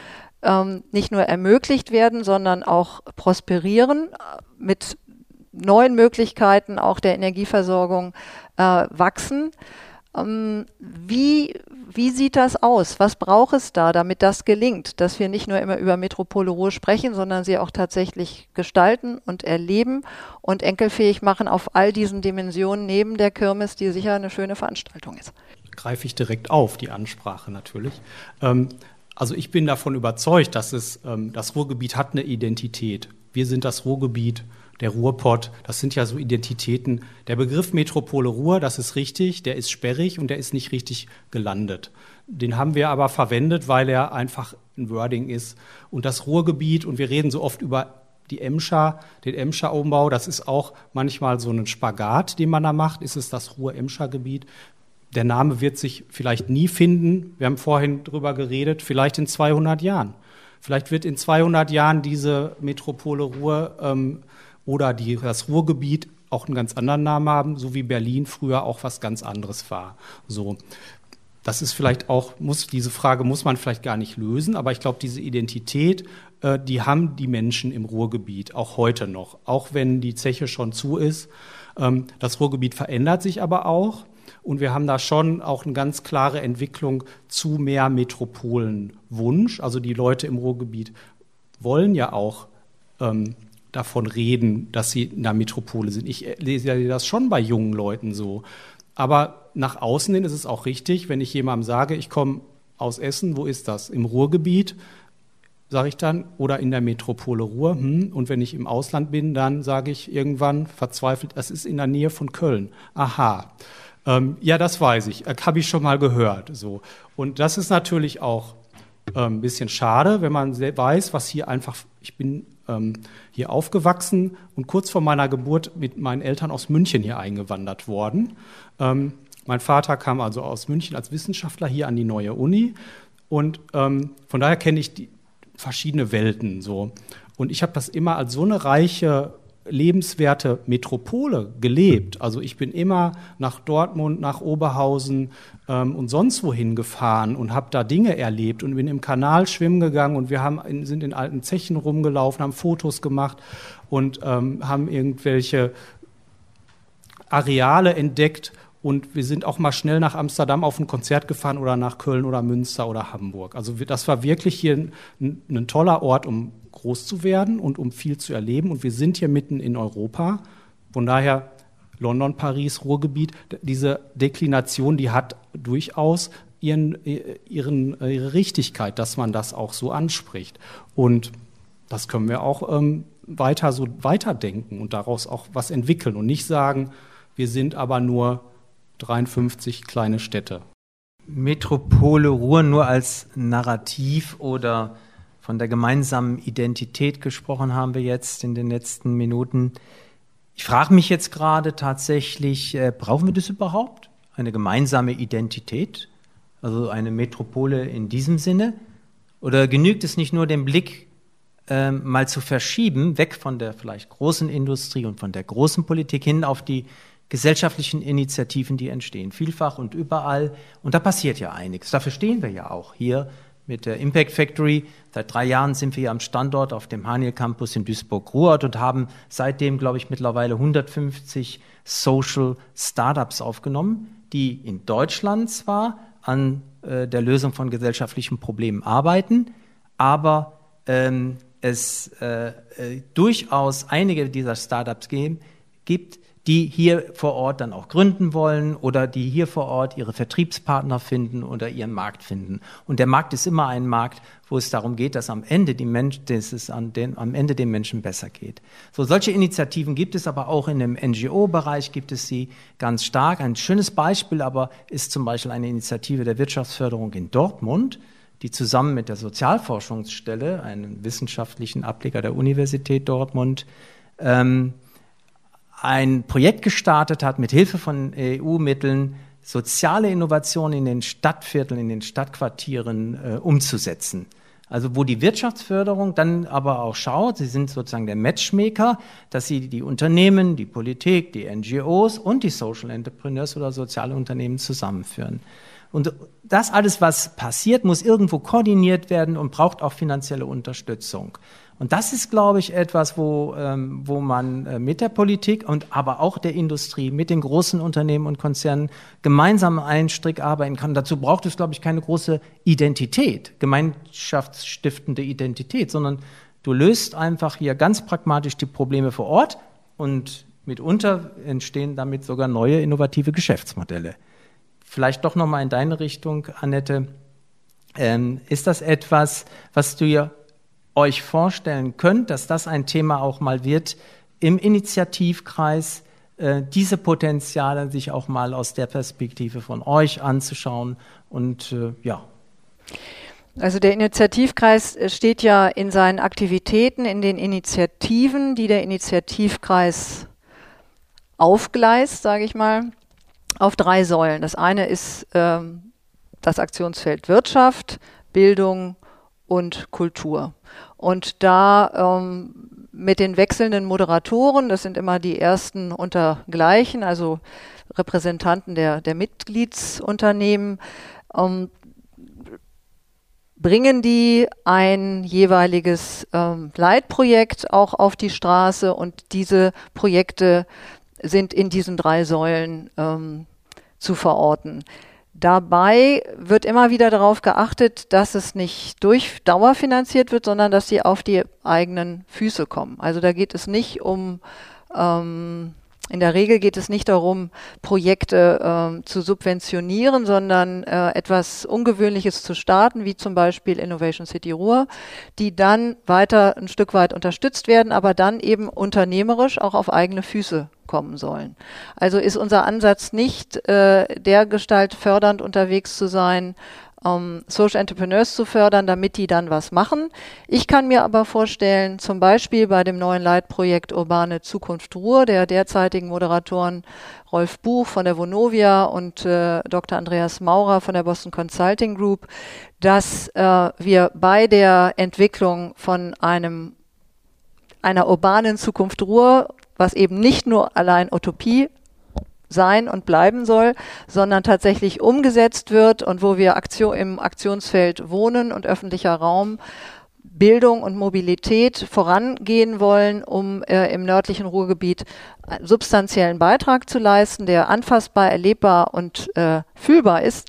ähm, nicht nur ermöglicht werden, sondern auch prosperieren äh, mit neuen Möglichkeiten auch der Energieversorgung äh, wachsen. Ähm, wie, wie sieht das aus? Was braucht es da, damit das gelingt, dass wir nicht nur immer über Metropole Ruhr sprechen, sondern sie auch tatsächlich gestalten und erleben und enkelfähig machen auf all diesen Dimensionen neben der Kirmes, die sicher eine schöne Veranstaltung ist? Greife ich direkt auf, die Ansprache natürlich. Ähm, also ich bin davon überzeugt, dass es, ähm, das Ruhrgebiet hat eine Identität. Wir sind das Ruhrgebiet der Ruhrpott, das sind ja so Identitäten. Der Begriff Metropole Ruhr, das ist richtig, der ist sperrig und der ist nicht richtig gelandet. Den haben wir aber verwendet, weil er einfach ein Wording ist. Und das Ruhrgebiet, und wir reden so oft über die Emscher, den Emscher-Umbau, das ist auch manchmal so ein Spagat, den man da macht. Ist es das Ruhr-Emscher-Gebiet? Der Name wird sich vielleicht nie finden. Wir haben vorhin drüber geredet, vielleicht in 200 Jahren. Vielleicht wird in 200 Jahren diese Metropole Ruhr ähm, oder die, das Ruhrgebiet auch einen ganz anderen Namen haben, so wie Berlin früher auch was ganz anderes war. So. Das ist vielleicht auch, muss, diese Frage muss man vielleicht gar nicht lösen, aber ich glaube, diese Identität, äh, die haben die Menschen im Ruhrgebiet, auch heute noch, auch wenn die Zeche schon zu ist. Ähm, das Ruhrgebiet verändert sich aber auch. Und wir haben da schon auch eine ganz klare Entwicklung zu mehr Metropolenwunsch. Also die Leute im Ruhrgebiet wollen ja auch ähm, davon reden, dass sie in der Metropole sind. Ich lese ja das schon bei jungen Leuten so. Aber nach außen hin ist es auch richtig, wenn ich jemandem sage, ich komme aus Essen, wo ist das? Im Ruhrgebiet, sage ich dann, oder in der Metropole Ruhr. Hm. Und wenn ich im Ausland bin, dann sage ich irgendwann verzweifelt, es ist in der Nähe von Köln. Aha. Ähm, ja, das weiß ich, äh, habe ich schon mal gehört. So. Und das ist natürlich auch äh, ein bisschen schade, wenn man weiß, was hier einfach, ich bin ähm, hier aufgewachsen und kurz vor meiner Geburt mit meinen Eltern aus München hier eingewandert worden. Ähm, mein Vater kam also aus München als Wissenschaftler hier an die neue Uni und ähm, von daher kenne ich die verschiedene Welten so. Und ich habe das immer als so eine reiche lebenswerte Metropole gelebt. Also ich bin immer nach Dortmund, nach Oberhausen ähm, und sonst wohin gefahren und habe da Dinge erlebt und bin im Kanal schwimmen gegangen und wir haben in, sind in alten Zechen rumgelaufen, haben Fotos gemacht und ähm, haben irgendwelche Areale entdeckt und wir sind auch mal schnell nach Amsterdam auf ein Konzert gefahren oder nach Köln oder Münster oder Hamburg. Also das war wirklich hier ein, ein toller Ort, um groß zu werden und um viel zu erleben. Und wir sind hier mitten in Europa. Von daher London, Paris, Ruhrgebiet, diese Deklination, die hat durchaus ihren, ihren, ihre Richtigkeit, dass man das auch so anspricht. Und das können wir auch ähm, weiter so weiterdenken und daraus auch was entwickeln und nicht sagen, wir sind aber nur 53 kleine Städte. Metropole Ruhr nur als Narrativ oder von der gemeinsamen Identität gesprochen haben wir jetzt in den letzten Minuten. Ich frage mich jetzt gerade tatsächlich, äh, brauchen wir das überhaupt? Eine gemeinsame Identität? Also eine Metropole in diesem Sinne? Oder genügt es nicht nur, den Blick äh, mal zu verschieben, weg von der vielleicht großen Industrie und von der großen Politik hin auf die gesellschaftlichen Initiativen, die entstehen, vielfach und überall. Und da passiert ja einiges. Dafür stehen wir ja auch hier mit der Impact Factory. Seit drei Jahren sind wir hier am Standort auf dem Haniel Campus in Duisburg-Ruhrort und haben seitdem, glaube ich, mittlerweile 150 Social Startups aufgenommen, die in Deutschland zwar an äh, der Lösung von gesellschaftlichen Problemen arbeiten, aber ähm, es äh, äh, durchaus einige dieser Startups geben, gibt, die hier vor Ort dann auch gründen wollen oder die hier vor Ort ihre Vertriebspartner finden oder ihren Markt finden. Und der Markt ist immer ein Markt, wo es darum geht, dass am Ende, die Mensch, dass es den, am Ende den Menschen besser geht. So, solche Initiativen gibt es aber auch in dem NGO-Bereich, gibt es sie ganz stark. Ein schönes Beispiel aber ist zum Beispiel eine Initiative der Wirtschaftsförderung in Dortmund, die zusammen mit der Sozialforschungsstelle, einem wissenschaftlichen Ableger der Universität Dortmund, ähm, ein Projekt gestartet hat, mit Hilfe von EU-Mitteln soziale Innovationen in den Stadtvierteln, in den Stadtquartieren äh, umzusetzen. Also wo die Wirtschaftsförderung dann aber auch schaut, sie sind sozusagen der Matchmaker, dass sie die Unternehmen, die Politik, die NGOs und die Social Entrepreneurs oder soziale Unternehmen zusammenführen. Und das alles, was passiert, muss irgendwo koordiniert werden und braucht auch finanzielle Unterstützung. Und das ist, glaube ich, etwas, wo, ähm, wo man äh, mit der Politik und aber auch der Industrie, mit den großen Unternehmen und Konzernen gemeinsam einen Strick arbeiten kann. Dazu braucht es, glaube ich, keine große Identität, gemeinschaftsstiftende Identität, sondern du löst einfach hier ganz pragmatisch die Probleme vor Ort und mitunter entstehen damit sogar neue innovative Geschäftsmodelle. Vielleicht doch nochmal in deine Richtung, Annette. Ähm, ist das etwas, was du ja euch vorstellen könnt, dass das ein Thema auch mal wird im Initiativkreis, äh, diese Potenziale sich auch mal aus der Perspektive von euch anzuschauen und äh, ja. Also der Initiativkreis äh, steht ja in seinen Aktivitäten, in den Initiativen, die der Initiativkreis aufgleist, sage ich mal, auf drei Säulen. Das eine ist ähm, das Aktionsfeld Wirtschaft, Bildung und Kultur. Und da ähm, mit den wechselnden Moderatoren, das sind immer die ersten untergleichen, also Repräsentanten der, der Mitgliedsunternehmen, ähm, bringen die ein jeweiliges ähm, Leitprojekt auch auf die Straße und diese Projekte sind in diesen drei Säulen ähm, zu verorten. Dabei wird immer wieder darauf geachtet, dass es nicht durch Dauer finanziert wird, sondern dass sie auf die eigenen Füße kommen. Also da geht es nicht um ähm, in der Regel geht es nicht darum, Projekte äh, zu subventionieren, sondern äh, etwas Ungewöhnliches zu starten, wie zum Beispiel Innovation City Ruhr, die dann weiter ein Stück weit unterstützt werden, aber dann eben unternehmerisch auch auf eigene Füße kommen sollen. Also ist unser Ansatz nicht äh, der Gestalt fördernd unterwegs zu sein, um Social Entrepreneurs zu fördern, damit die dann was machen. Ich kann mir aber vorstellen, zum Beispiel bei dem neuen Leitprojekt Urbane Zukunft Ruhr, der derzeitigen Moderatoren Rolf Buch von der Vonovia und äh, Dr. Andreas Maurer von der Boston Consulting Group, dass äh, wir bei der Entwicklung von einem einer urbanen Zukunft Ruhr, was eben nicht nur allein Utopie sein und bleiben soll, sondern tatsächlich umgesetzt wird und wo wir Aktion, im Aktionsfeld Wohnen und öffentlicher Raum Bildung und Mobilität vorangehen wollen, um äh, im nördlichen Ruhrgebiet substanziellen Beitrag zu leisten, der anfassbar, erlebbar und äh, fühlbar ist,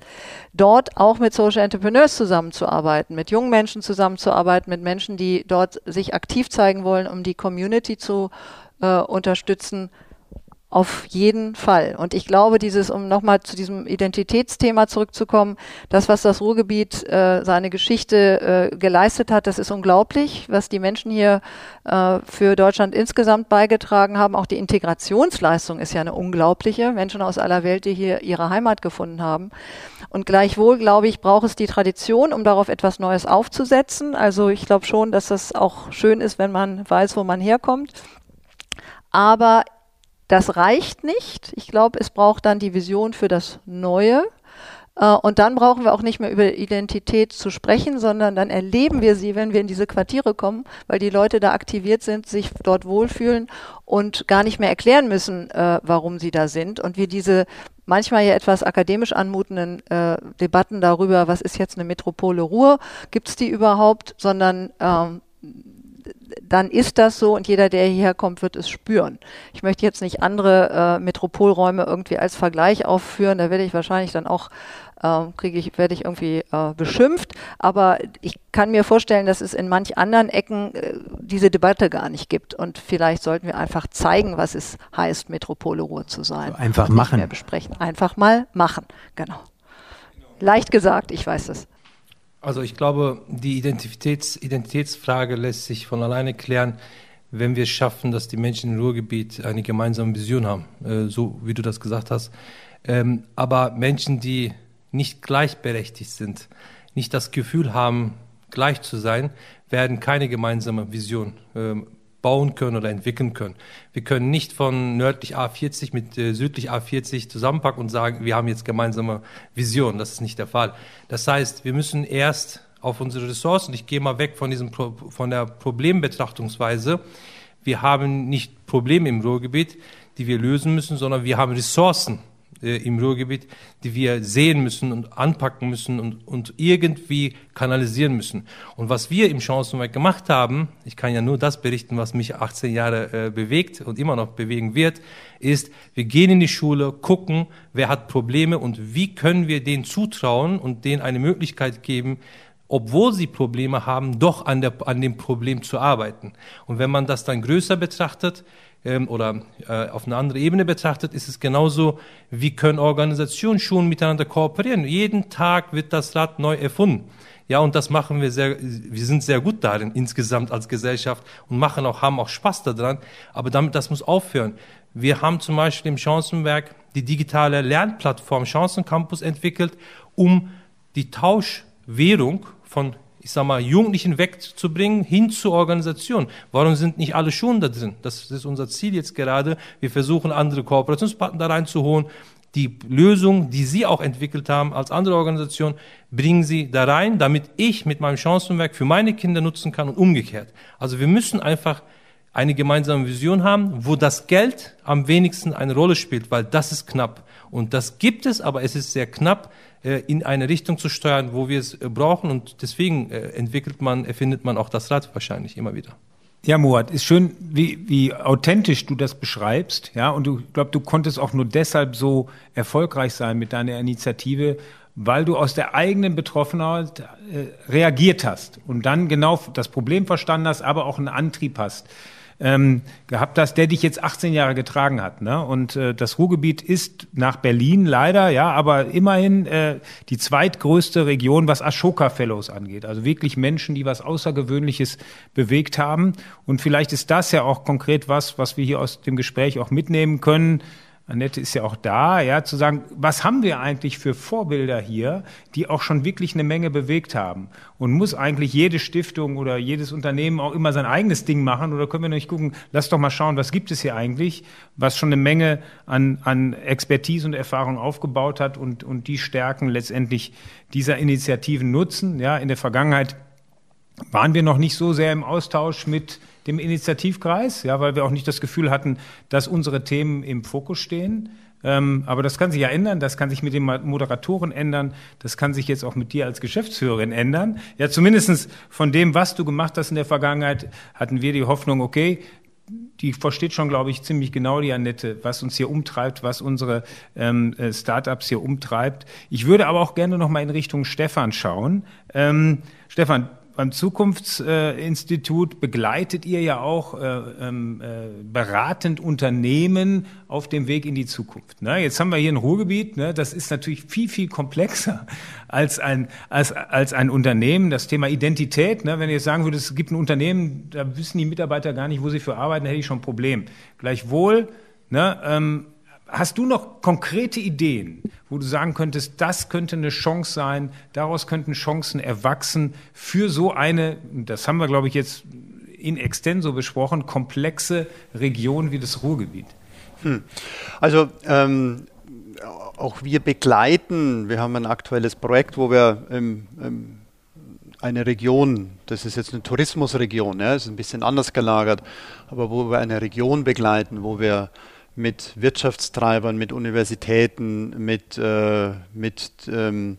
dort auch mit Social Entrepreneurs zusammenzuarbeiten, mit jungen Menschen zusammenzuarbeiten, mit Menschen, die dort sich aktiv zeigen wollen, um die Community zu äh, unterstützen, auf jeden Fall. Und ich glaube, dieses, um nochmal zu diesem Identitätsthema zurückzukommen, das, was das Ruhrgebiet, äh, seine Geschichte äh, geleistet hat, das ist unglaublich, was die Menschen hier äh, für Deutschland insgesamt beigetragen haben. Auch die Integrationsleistung ist ja eine unglaubliche. Menschen aus aller Welt, die hier ihre Heimat gefunden haben. Und gleichwohl, glaube ich, braucht es die Tradition, um darauf etwas Neues aufzusetzen. Also ich glaube schon, dass das auch schön ist, wenn man weiß, wo man herkommt. Aber das reicht nicht. Ich glaube, es braucht dann die Vision für das Neue. Äh, und dann brauchen wir auch nicht mehr über Identität zu sprechen, sondern dann erleben wir sie, wenn wir in diese Quartiere kommen, weil die Leute da aktiviert sind, sich dort wohlfühlen und gar nicht mehr erklären müssen, äh, warum sie da sind. Und wir diese manchmal ja etwas akademisch anmutenden äh, Debatten darüber, was ist jetzt eine Metropole Ruhr, gibt es die überhaupt, sondern ähm, dann ist das so und jeder, der hierher kommt, wird es spüren. Ich möchte jetzt nicht andere äh, Metropolräume irgendwie als Vergleich aufführen, da werde ich wahrscheinlich dann auch äh, kriege ich, werde ich irgendwie äh, beschimpft. Aber ich kann mir vorstellen, dass es in manch anderen Ecken äh, diese Debatte gar nicht gibt. Und vielleicht sollten wir einfach zeigen, was es heißt, Metropole Ruhr zu sein. Also einfach machen. Mehr besprechen. Einfach mal machen. Genau. Leicht gesagt, ich weiß es. Also ich glaube, die Identitäts Identitätsfrage lässt sich von alleine klären, wenn wir es schaffen, dass die Menschen im Ruhrgebiet eine gemeinsame Vision haben, äh, so wie du das gesagt hast. Ähm, aber Menschen, die nicht gleichberechtigt sind, nicht das Gefühl haben, gleich zu sein, werden keine gemeinsame Vision ähm, bauen können oder entwickeln können. Wir können nicht von nördlich A40 mit äh, südlich A40 zusammenpacken und sagen, wir haben jetzt gemeinsame Vision. Das ist nicht der Fall. Das heißt, wir müssen erst auf unsere Ressourcen, ich gehe mal weg von, diesem von der Problembetrachtungsweise, wir haben nicht Probleme im Ruhrgebiet, die wir lösen müssen, sondern wir haben Ressourcen äh, im Ruhrgebiet, die wir sehen müssen und anpacken müssen und, und irgendwie kanalisieren müssen. Und was wir im Chancenwerk gemacht haben, ich kann ja nur das berichten, was mich 18 Jahre äh, bewegt und immer noch bewegen wird, ist, wir gehen in die Schule, gucken, wer hat Probleme und wie können wir denen zutrauen und denen eine Möglichkeit geben, obwohl sie Probleme haben, doch an, der, an dem Problem zu arbeiten. Und wenn man das dann größer betrachtet, ähm, oder äh, auf eine andere Ebene betrachtet, ist es genauso, wie können Organisationen schon miteinander kooperieren. Jeden Tag wird das Rad neu erfunden. Ja, und das machen wir sehr, wir sind sehr gut darin insgesamt als Gesellschaft und machen auch, haben auch Spaß daran. Aber damit, das muss aufhören. Wir haben zum Beispiel im Chancenwerk die digitale Lernplattform Chancencampus entwickelt, um die Tauschwährung von ich sag mal, Jugendlichen wegzubringen hin zur Organisation. Warum sind nicht alle schon da drin? Das ist unser Ziel jetzt gerade. Wir versuchen, andere Kooperationspartner da reinzuholen. Die Lösung, die Sie auch entwickelt haben als andere Organisation, bringen Sie da rein, damit ich mit meinem Chancenwerk für meine Kinder nutzen kann und umgekehrt. Also wir müssen einfach eine gemeinsame Vision haben, wo das Geld am wenigsten eine Rolle spielt, weil das ist knapp. Und das gibt es, aber es ist sehr knapp, in eine Richtung zu steuern, wo wir es äh, brauchen. Und deswegen äh, entwickelt man, erfindet man auch das Rad wahrscheinlich immer wieder. Ja, Murat, ist schön, wie, wie authentisch du das beschreibst. Ja, und du glaub, du konntest auch nur deshalb so erfolgreich sein mit deiner Initiative, weil du aus der eigenen Betroffenheit äh, reagiert hast und dann genau das Problem verstanden hast, aber auch einen Antrieb hast. Ähm, gehabt hast, der dich jetzt 18 Jahre getragen hat. Ne? Und äh, das Ruhrgebiet ist nach Berlin leider, ja, aber immerhin äh, die zweitgrößte Region, was Ashoka Fellows angeht. Also wirklich Menschen, die was Außergewöhnliches bewegt haben. Und vielleicht ist das ja auch konkret was, was wir hier aus dem Gespräch auch mitnehmen können. Annette ist ja auch da, ja, zu sagen, was haben wir eigentlich für Vorbilder hier, die auch schon wirklich eine Menge bewegt haben? Und muss eigentlich jede Stiftung oder jedes Unternehmen auch immer sein eigenes Ding machen? Oder können wir nicht gucken, lass doch mal schauen, was gibt es hier eigentlich, was schon eine Menge an, an Expertise und Erfahrung aufgebaut hat und, und die Stärken letztendlich dieser Initiativen nutzen? Ja, in der Vergangenheit waren wir noch nicht so sehr im Austausch mit dem Initiativkreis, ja, weil wir auch nicht das Gefühl hatten, dass unsere Themen im Fokus stehen. Ähm, aber das kann sich ja ändern, das kann sich mit den Moderatoren ändern, das kann sich jetzt auch mit dir als Geschäftsführerin ändern. Ja, zumindestens von dem, was du gemacht hast in der Vergangenheit, hatten wir die Hoffnung, okay, die versteht schon, glaube ich, ziemlich genau die Annette, was uns hier umtreibt, was unsere ähm, äh, Startups hier umtreibt. Ich würde aber auch gerne noch mal in Richtung Stefan schauen. Ähm, Stefan, beim Zukunftsinstitut begleitet ihr ja auch äh, ähm, äh, beratend Unternehmen auf dem Weg in die Zukunft. Ne? Jetzt haben wir hier ein Ruhrgebiet, ne? das ist natürlich viel, viel komplexer (laughs) als ein, als, als ein Unternehmen. Das Thema Identität, ne? wenn ihr jetzt sagen würdet, es gibt ein Unternehmen, da wissen die Mitarbeiter gar nicht, wo sie für arbeiten, hätte ich schon ein Problem. Gleichwohl ne, ähm, Hast du noch konkrete Ideen, wo du sagen könntest, das könnte eine Chance sein, daraus könnten Chancen erwachsen für so eine, das haben wir, glaube ich, jetzt in extenso besprochen, komplexe Region wie das Ruhrgebiet? Hm. Also ähm, auch wir begleiten, wir haben ein aktuelles Projekt, wo wir ähm, ähm, eine Region, das ist jetzt eine Tourismusregion, ja, ist ein bisschen anders gelagert, aber wo wir eine Region begleiten, wo wir mit Wirtschaftstreibern, mit Universitäten, mit, äh, mit ähm,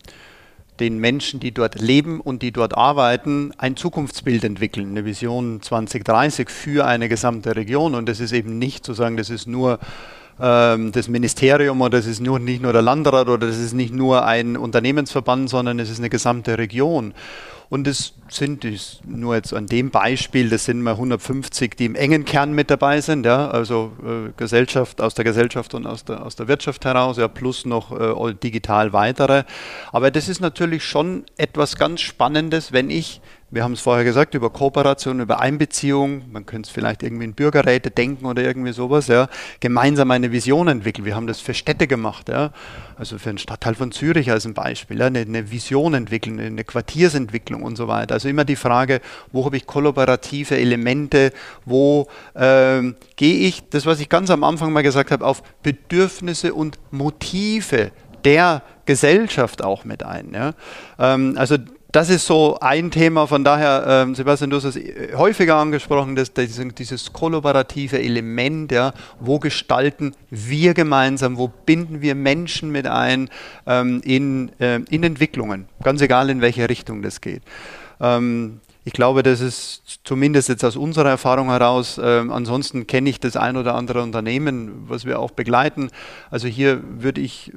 den Menschen, die dort leben und die dort arbeiten, ein Zukunftsbild entwickeln, eine Vision 2030 für eine gesamte Region. Und das ist eben nicht zu sagen, das ist nur ähm, das Ministerium oder das ist nur, nicht nur der Landrat oder das ist nicht nur ein Unternehmensverband, sondern es ist eine gesamte Region. Und es sind nur jetzt an dem Beispiel, das sind mal 150, die im engen Kern mit dabei sind, ja, also äh, Gesellschaft aus der Gesellschaft und aus der, aus der Wirtschaft heraus, ja, plus noch äh, digital weitere. Aber das ist natürlich schon etwas ganz Spannendes, wenn ich wir haben es vorher gesagt, über Kooperation, über Einbeziehung, man könnte es vielleicht irgendwie in Bürgerräte denken oder irgendwie sowas, ja, gemeinsam eine Vision entwickeln. Wir haben das für Städte gemacht, ja, also für den Stadtteil von Zürich als ein Beispiel, ja, eine, eine Vision entwickeln, eine Quartiersentwicklung und so weiter. Also immer die Frage, wo habe ich kollaborative Elemente, wo ähm, gehe ich, das was ich ganz am Anfang mal gesagt habe, auf Bedürfnisse und Motive der Gesellschaft auch mit ein. Ja. Ähm, also das ist so ein Thema, von daher, ähm, Sebastian, du hast es häufiger angesprochen, dass dieses kollaborative Element, ja, wo gestalten wir gemeinsam, wo binden wir Menschen mit ein ähm, in, äh, in Entwicklungen, ganz egal in welche Richtung das geht. Ähm, ich glaube, das ist zumindest jetzt aus unserer Erfahrung heraus, äh, ansonsten kenne ich das ein oder andere Unternehmen, was wir auch begleiten. Also hier würde ich äh,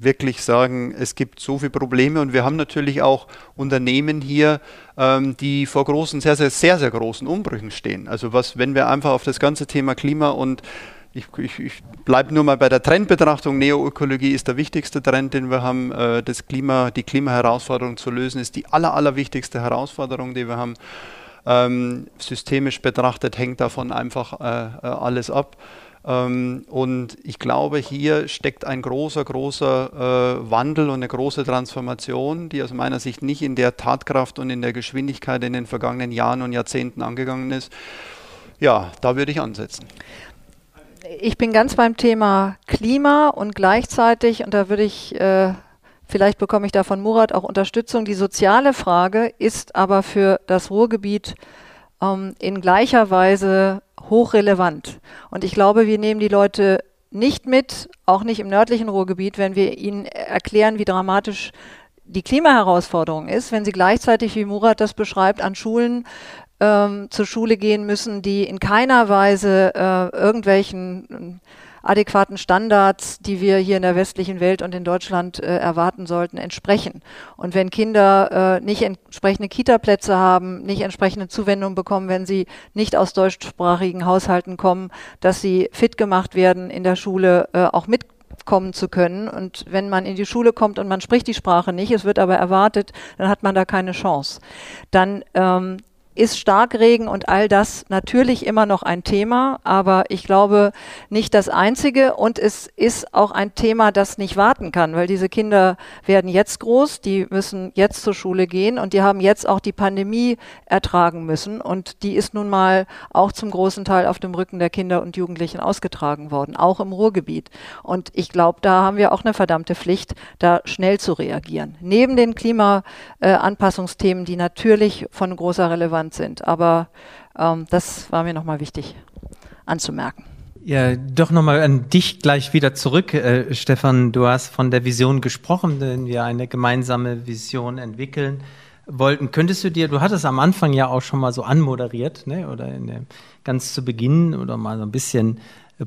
wirklich sagen, es gibt so viele Probleme und wir haben natürlich auch Unternehmen hier, ähm, die vor großen, sehr, sehr, sehr, sehr großen Umbrüchen stehen. Also was, wenn wir einfach auf das ganze Thema Klima und ich, ich, ich bleibe nur mal bei der Trendbetrachtung. Neoökologie ist der wichtigste Trend, den wir haben. Äh, das Klima, die Klimaherausforderung zu lösen, ist die aller, allerwichtigste Herausforderung, die wir haben. Ähm, systemisch betrachtet hängt davon einfach äh, äh alles ab. Ähm, und ich glaube, hier steckt ein großer, großer äh, Wandel und eine große Transformation, die aus meiner Sicht nicht in der Tatkraft und in der Geschwindigkeit in den vergangenen Jahren und Jahrzehnten angegangen ist. Ja, da würde ich ansetzen. Ich bin ganz beim Thema Klima und gleichzeitig, und da würde ich, äh, vielleicht bekomme ich da von Murat auch Unterstützung, die soziale Frage ist aber für das Ruhrgebiet ähm, in gleicher Weise hochrelevant. Und ich glaube, wir nehmen die Leute nicht mit, auch nicht im nördlichen Ruhrgebiet, wenn wir ihnen erklären, wie dramatisch die Klimaherausforderung ist, wenn sie gleichzeitig, wie Murat das beschreibt, an Schulen ähm, zur Schule gehen müssen, die in keiner Weise äh, irgendwelchen adäquaten Standards, die wir hier in der westlichen Welt und in Deutschland äh, erwarten sollten, entsprechen. Und wenn Kinder äh, nicht entsprechende Kita-Plätze haben, nicht entsprechende Zuwendung bekommen, wenn sie nicht aus deutschsprachigen Haushalten kommen, dass sie fit gemacht werden, in der Schule äh, auch mit kommen zu können. Und wenn man in die Schule kommt und man spricht die Sprache nicht, es wird aber erwartet, dann hat man da keine Chance. Dann ähm, ist Starkregen und all das natürlich immer noch ein Thema, aber ich glaube nicht das einzige und es ist auch ein Thema, das nicht warten kann, weil diese Kinder werden jetzt groß, die müssen jetzt zur Schule gehen und die haben jetzt auch die Pandemie ertragen müssen und die ist nun mal auch zum großen Teil auf dem Rücken der Kinder und Jugendlichen ausgetragen worden, auch im Ruhrgebiet. Und ich glaube, da haben wir auch eine verdammte Pflicht, da schnell zu reagieren. Neben den Klimaanpassungsthemen, die natürlich von großer Relevanz relevant sind. Aber ähm, das war mir nochmal wichtig anzumerken. Ja, doch nochmal an dich gleich wieder zurück, äh, Stefan. Du hast von der Vision gesprochen, wenn wir eine gemeinsame Vision entwickeln wollten. Könntest du dir, du hattest am Anfang ja auch schon mal so anmoderiert, ne, oder der, ganz zu Beginn oder mal so ein bisschen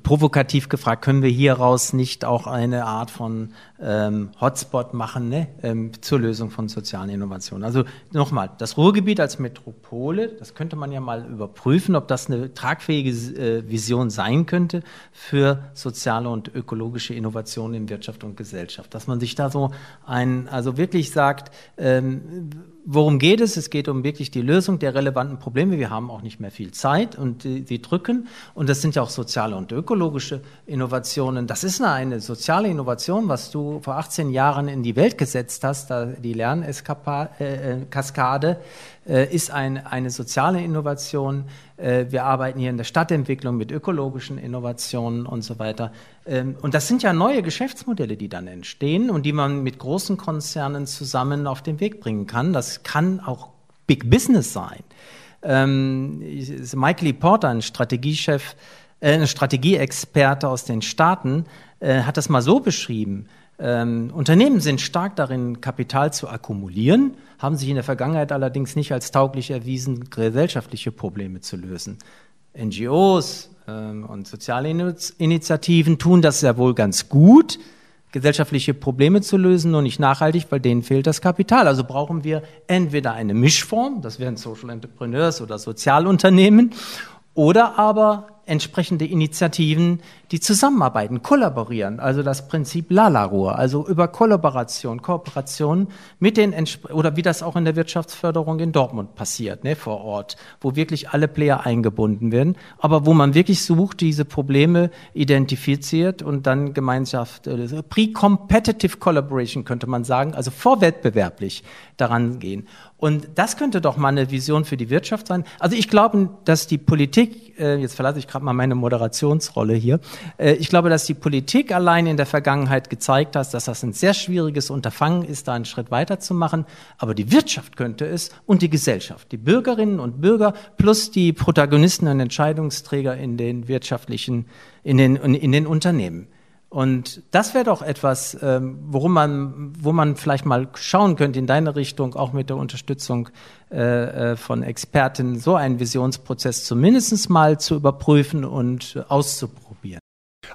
provokativ gefragt, können wir hieraus nicht auch eine Art von ähm, Hotspot machen ne? ähm, zur Lösung von sozialen Innovationen? Also nochmal, das Ruhrgebiet als Metropole, das könnte man ja mal überprüfen, ob das eine tragfähige äh, Vision sein könnte für soziale und ökologische Innovationen in Wirtschaft und Gesellschaft. Dass man sich da so ein, also wirklich sagt, ähm, worum geht es? Es geht um wirklich die Lösung der relevanten Probleme. Wir haben auch nicht mehr viel Zeit und die, die drücken. Und das sind ja auch soziale und ökologische Innovationen. Das ist eine, eine soziale Innovation, was du vor 18 Jahren in die Welt gesetzt hast, die Lernkaskade. Äh, äh, ist ein, eine soziale Innovation. Äh, wir arbeiten hier in der Stadtentwicklung mit ökologischen Innovationen und so weiter. Ähm, und das sind ja neue Geschäftsmodelle, die dann entstehen und die man mit großen Konzernen zusammen auf den Weg bringen kann. Das kann auch Big Business sein. Ähm, Michael E. Porter, ein Strategiechef, äh, ein Strategieexperte aus den Staaten, hat das mal so beschrieben. Ähm, Unternehmen sind stark darin, Kapital zu akkumulieren, haben sich in der Vergangenheit allerdings nicht als tauglich erwiesen, gesellschaftliche Probleme zu lösen. NGOs ähm, und soziale Initiativen tun das sehr wohl ganz gut, gesellschaftliche Probleme zu lösen, nur nicht nachhaltig, weil denen fehlt das Kapital. Also brauchen wir entweder eine Mischform, das wären Social Entrepreneurs oder Sozialunternehmen, oder aber entsprechende Initiativen, die zusammenarbeiten, kollaborieren. Also das Prinzip Lalarohr, also über Kollaboration, Kooperation mit den, oder wie das auch in der Wirtschaftsförderung in Dortmund passiert, ne, vor Ort, wo wirklich alle Player eingebunden werden, aber wo man wirklich sucht, diese Probleme identifiziert und dann Gemeinschaft, äh, pre-competitive collaboration könnte man sagen, also vorwettbewerblich daran gehen. Und das könnte doch mal eine Vision für die Wirtschaft sein. Also ich glaube, dass die Politik, äh, jetzt verlasse ich gerade mal meine Moderationsrolle hier, äh, ich glaube, dass die Politik allein in der Vergangenheit gezeigt hat, dass das ein sehr schwieriges Unterfangen ist, da einen Schritt weiterzumachen. Aber die Wirtschaft könnte es und die Gesellschaft, die Bürgerinnen und Bürger plus die Protagonisten und Entscheidungsträger in den wirtschaftlichen, in den, in den Unternehmen. Und das wäre doch etwas, ähm, worum man, wo man vielleicht mal schauen könnte in deine Richtung, auch mit der Unterstützung äh, äh von Experten, so einen Visionsprozess zumindest mal zu überprüfen und auszuprobieren.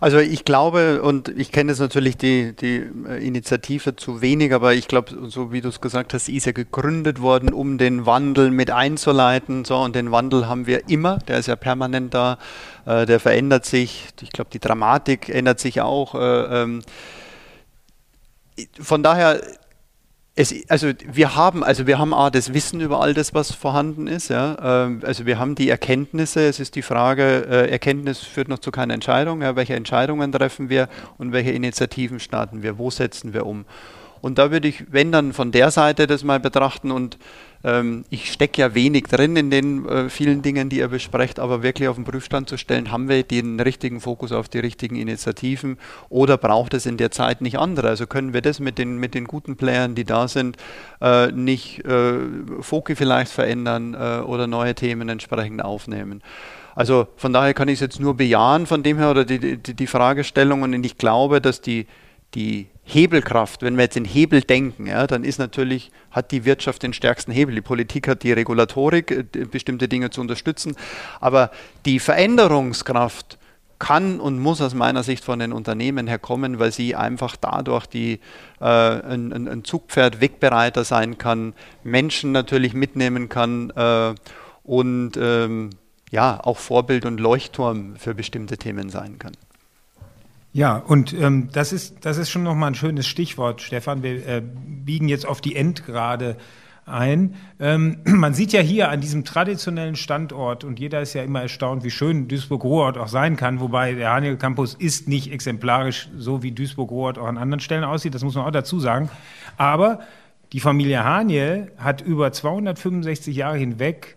Also ich glaube, und ich kenne jetzt natürlich die, die äh, Initiative zu wenig, aber ich glaube, so wie du es gesagt hast, ist ja gegründet worden, um den Wandel mit einzuleiten. So, und den Wandel haben wir immer, der ist ja permanent da, äh, der verändert sich. Ich glaube, die Dramatik ändert sich auch. Äh, ähm, von daher es, also wir haben, also wir haben A, das Wissen über all das, was vorhanden ist. Ja? Ähm, also wir haben die Erkenntnisse. Es ist die Frage, äh, Erkenntnis führt noch zu keiner Entscheidung. Ja? Welche Entscheidungen treffen wir und welche Initiativen starten wir? Wo setzen wir um? Und da würde ich, wenn dann von der Seite das mal betrachten und ähm, ich stecke ja wenig drin in den äh, vielen Dingen, die ihr besprecht, aber wirklich auf den Prüfstand zu stellen, haben wir den richtigen Fokus auf die richtigen Initiativen oder braucht es in der Zeit nicht andere? Also können wir das mit den, mit den guten Playern, die da sind, äh, nicht äh, Foki vielleicht verändern äh, oder neue Themen entsprechend aufnehmen? Also von daher kann ich es jetzt nur bejahen von dem her oder die, die, die Fragestellung und ich glaube, dass die, die Hebelkraft, wenn wir jetzt in Hebel denken, ja, dann ist natürlich, hat die Wirtschaft den stärksten Hebel. Die Politik hat die Regulatorik, äh, bestimmte Dinge zu unterstützen. Aber die Veränderungskraft kann und muss aus meiner Sicht von den Unternehmen herkommen, weil sie einfach dadurch die, äh, ein, ein, Zugpferd wegbereiter sein kann, Menschen natürlich mitnehmen kann äh, und ähm, ja, auch Vorbild und Leuchtturm für bestimmte Themen sein kann. Ja, und ähm, das, ist, das ist schon nochmal ein schönes Stichwort, Stefan. Wir äh, biegen jetzt auf die Endgrade ein. Ähm, (clears throat) man sieht ja hier an diesem traditionellen Standort, und jeder ist ja immer erstaunt, wie schön Duisburg-Ruhrort auch sein kann, wobei der Haniel Campus ist nicht exemplarisch, so wie Duisburg-Ruhrort auch an anderen Stellen aussieht, das muss man auch dazu sagen. Aber die Familie Haniel hat über 265 Jahre hinweg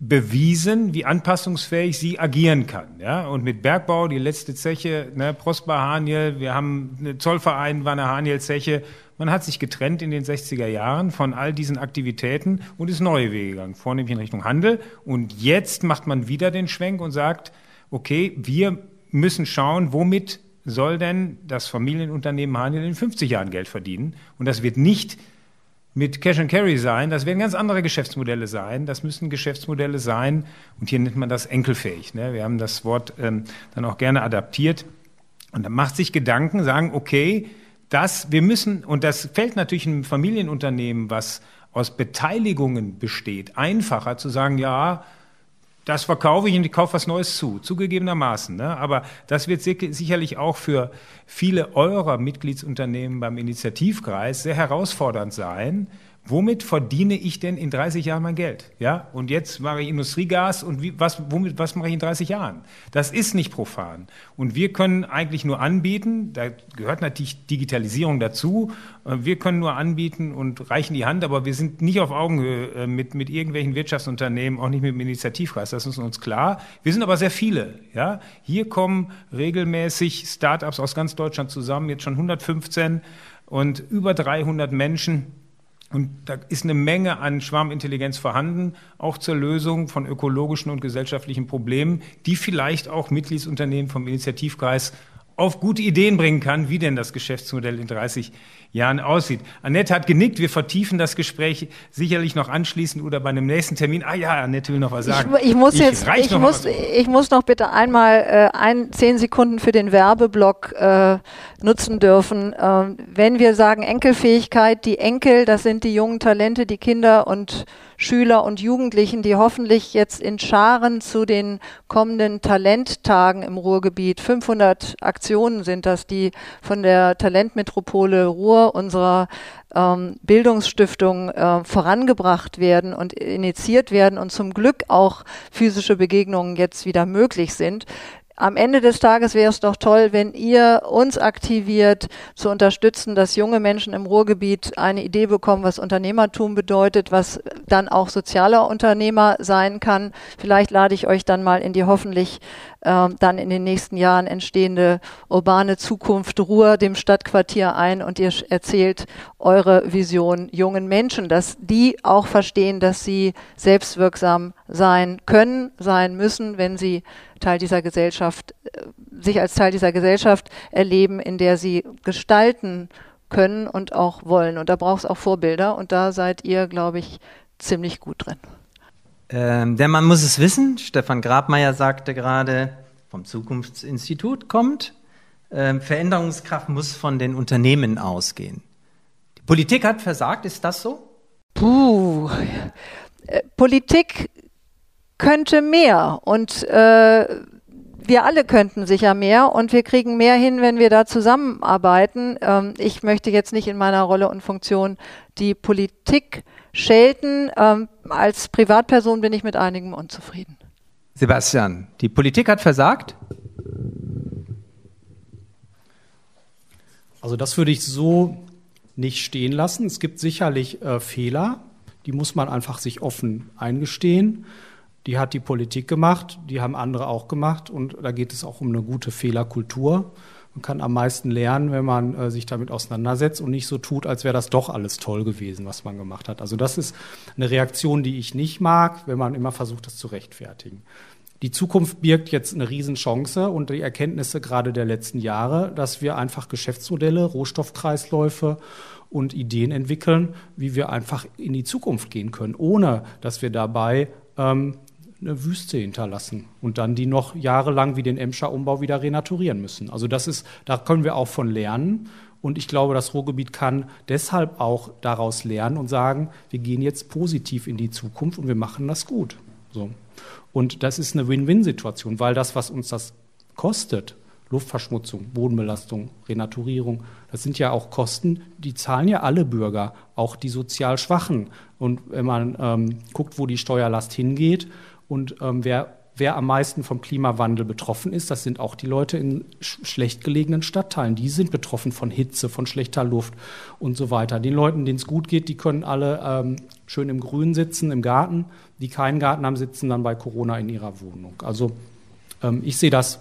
bewiesen, wie anpassungsfähig sie agieren kann. Ja? Und mit Bergbau, die letzte Zeche, ne, Prosper Haniel, wir haben eine Zollverein, war eine Haniel-Zeche. Man hat sich getrennt in den 60er Jahren von all diesen Aktivitäten und ist neue Wege gegangen, vornehmlich in Richtung Handel. Und jetzt macht man wieder den Schwenk und sagt, okay, wir müssen schauen, womit soll denn das Familienunternehmen Haniel in 50 Jahren Geld verdienen? Und das wird nicht mit Cash and Carry sein. Das werden ganz andere Geschäftsmodelle sein. Das müssen Geschäftsmodelle sein. Und hier nennt man das enkelfähig. Ne? Wir haben das Wort ähm, dann auch gerne adaptiert. Und dann macht sich Gedanken, sagen, okay, das, wir müssen, und das fällt natürlich einem Familienunternehmen, was aus Beteiligungen besteht, einfacher zu sagen, ja, das verkaufe ich und ich kaufe was Neues zu, zugegebenermaßen. Ne? Aber das wird sicherlich auch für viele eurer Mitgliedsunternehmen beim Initiativkreis sehr herausfordernd sein, womit verdiene ich denn in 30 Jahren mein Geld? Ja, und jetzt mache ich Industriegas und wie, was, womit, was mache ich in 30 Jahren? Das ist nicht profan. Und wir können eigentlich nur anbieten, da gehört natürlich Digitalisierung dazu, äh, wir können nur anbieten und reichen die Hand, aber wir sind nicht auf Augenhöhe äh, mit, mit irgendwelchen Wirtschaftsunternehmen, auch nicht mit dem Initiativkreis, das ist uns klar. Wir sind aber sehr viele. Ja? Hier kommen regelmäßig Startups aus ganz Deutschland zusammen, jetzt schon 115 und über 300 Menschen und da ist eine Menge an Schwarmintelligenz vorhanden, auch zur Lösung von ökologischen und gesellschaftlichen Problemen, die vielleicht auch Mitgliedsunternehmen vom Initiativkreis auf gute Ideen bringen kann, wie denn das Geschäftsmodell in 30 Jahren aussieht. Annette hat genickt, wir vertiefen das Gespräch sicherlich noch anschließend oder bei einem nächsten Termin. Ah ja, Annette will noch was sagen. Ich, ich muss ich jetzt, ich muss, ich muss noch bitte einmal äh, ein, zehn Sekunden für den Werbeblock äh, nutzen dürfen. Ähm, wenn wir sagen Enkelfähigkeit, die Enkel, das sind die jungen Talente, die Kinder und Schüler und Jugendlichen, die hoffentlich jetzt in Scharen zu den kommenden Talenttagen im Ruhrgebiet, 500 Aktionen sind das, die von der Talentmetropole Ruhr, unserer ähm, Bildungsstiftung, äh, vorangebracht werden und initiiert werden und zum Glück auch physische Begegnungen jetzt wieder möglich sind am Ende des Tages wäre es doch toll, wenn ihr uns aktiviert, zu unterstützen, dass junge Menschen im Ruhrgebiet eine Idee bekommen, was Unternehmertum bedeutet, was dann auch sozialer Unternehmer sein kann. Vielleicht lade ich euch dann mal in die hoffentlich äh, dann in den nächsten Jahren entstehende urbane Zukunft Ruhr, dem Stadtquartier ein und ihr erzählt eure Vision jungen Menschen, dass die auch verstehen, dass sie selbstwirksam sein können, sein müssen, wenn sie Teil dieser Gesellschaft, äh, sich als Teil dieser Gesellschaft erleben, in der sie gestalten können und auch wollen. Und da braucht es auch Vorbilder und da seid ihr, glaube ich, ziemlich gut drin. Ähm, der Mann muss es wissen. Stefan Grabmeier sagte gerade, vom Zukunftsinstitut kommt. Ähm, Veränderungskraft muss von den Unternehmen ausgehen. Die Politik hat versagt, ist das so? Puh. Äh, Politik könnte mehr und äh, wir alle könnten sicher mehr und wir kriegen mehr hin, wenn wir da zusammenarbeiten. Ähm, ich möchte jetzt nicht in meiner Rolle und Funktion die Politik schelten. Ähm, als Privatperson bin ich mit einigem unzufrieden. Sebastian, die Politik hat versagt? Also das würde ich so nicht stehen lassen. Es gibt sicherlich äh, Fehler, die muss man einfach sich offen eingestehen. Die hat die Politik gemacht, die haben andere auch gemacht und da geht es auch um eine gute Fehlerkultur. Man kann am meisten lernen, wenn man äh, sich damit auseinandersetzt und nicht so tut, als wäre das doch alles toll gewesen, was man gemacht hat. Also das ist eine Reaktion, die ich nicht mag, wenn man immer versucht, das zu rechtfertigen. Die Zukunft birgt jetzt eine Riesenchance und die Erkenntnisse gerade der letzten Jahre, dass wir einfach Geschäftsmodelle, Rohstoffkreisläufe und Ideen entwickeln, wie wir einfach in die Zukunft gehen können, ohne dass wir dabei ähm, eine Wüste hinterlassen und dann die noch jahrelang wie den Emscher Umbau wieder renaturieren müssen. Also das ist, da können wir auch von lernen. Und ich glaube, das Ruhrgebiet kann deshalb auch daraus lernen und sagen, wir gehen jetzt positiv in die Zukunft und wir machen das gut. So. Und das ist eine Win-Win-Situation, weil das, was uns das kostet, Luftverschmutzung, Bodenbelastung, Renaturierung, das sind ja auch Kosten, die zahlen ja alle Bürger, auch die sozial Schwachen. Und wenn man ähm, guckt, wo die Steuerlast hingeht und ähm, wer, wer am meisten vom Klimawandel betroffen ist, das sind auch die Leute in sch schlecht gelegenen Stadtteilen. Die sind betroffen von Hitze, von schlechter Luft und so weiter. Den Leuten, denen es gut geht, die können alle ähm, schön im Grün sitzen, im Garten. Die keinen Garten haben, sitzen dann bei Corona in ihrer Wohnung. Also ähm, ich sehe das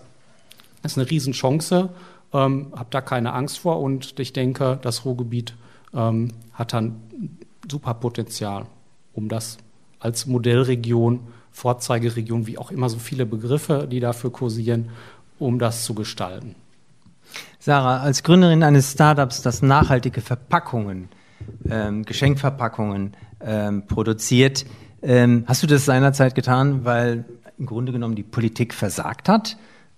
ist eine Riesenchance, ähm, habe da keine Angst vor und ich denke, das Ruhrgebiet ähm, hat dann super Potenzial, um das als Modellregion, Vorzeigeregion, wie auch immer so viele Begriffe, die dafür kursieren, um das zu gestalten. Sarah, als Gründerin eines Startups, das nachhaltige Verpackungen, ähm, Geschenkverpackungen ähm, produziert, ähm, hast du das seinerzeit getan, weil im Grunde genommen die Politik versagt hat?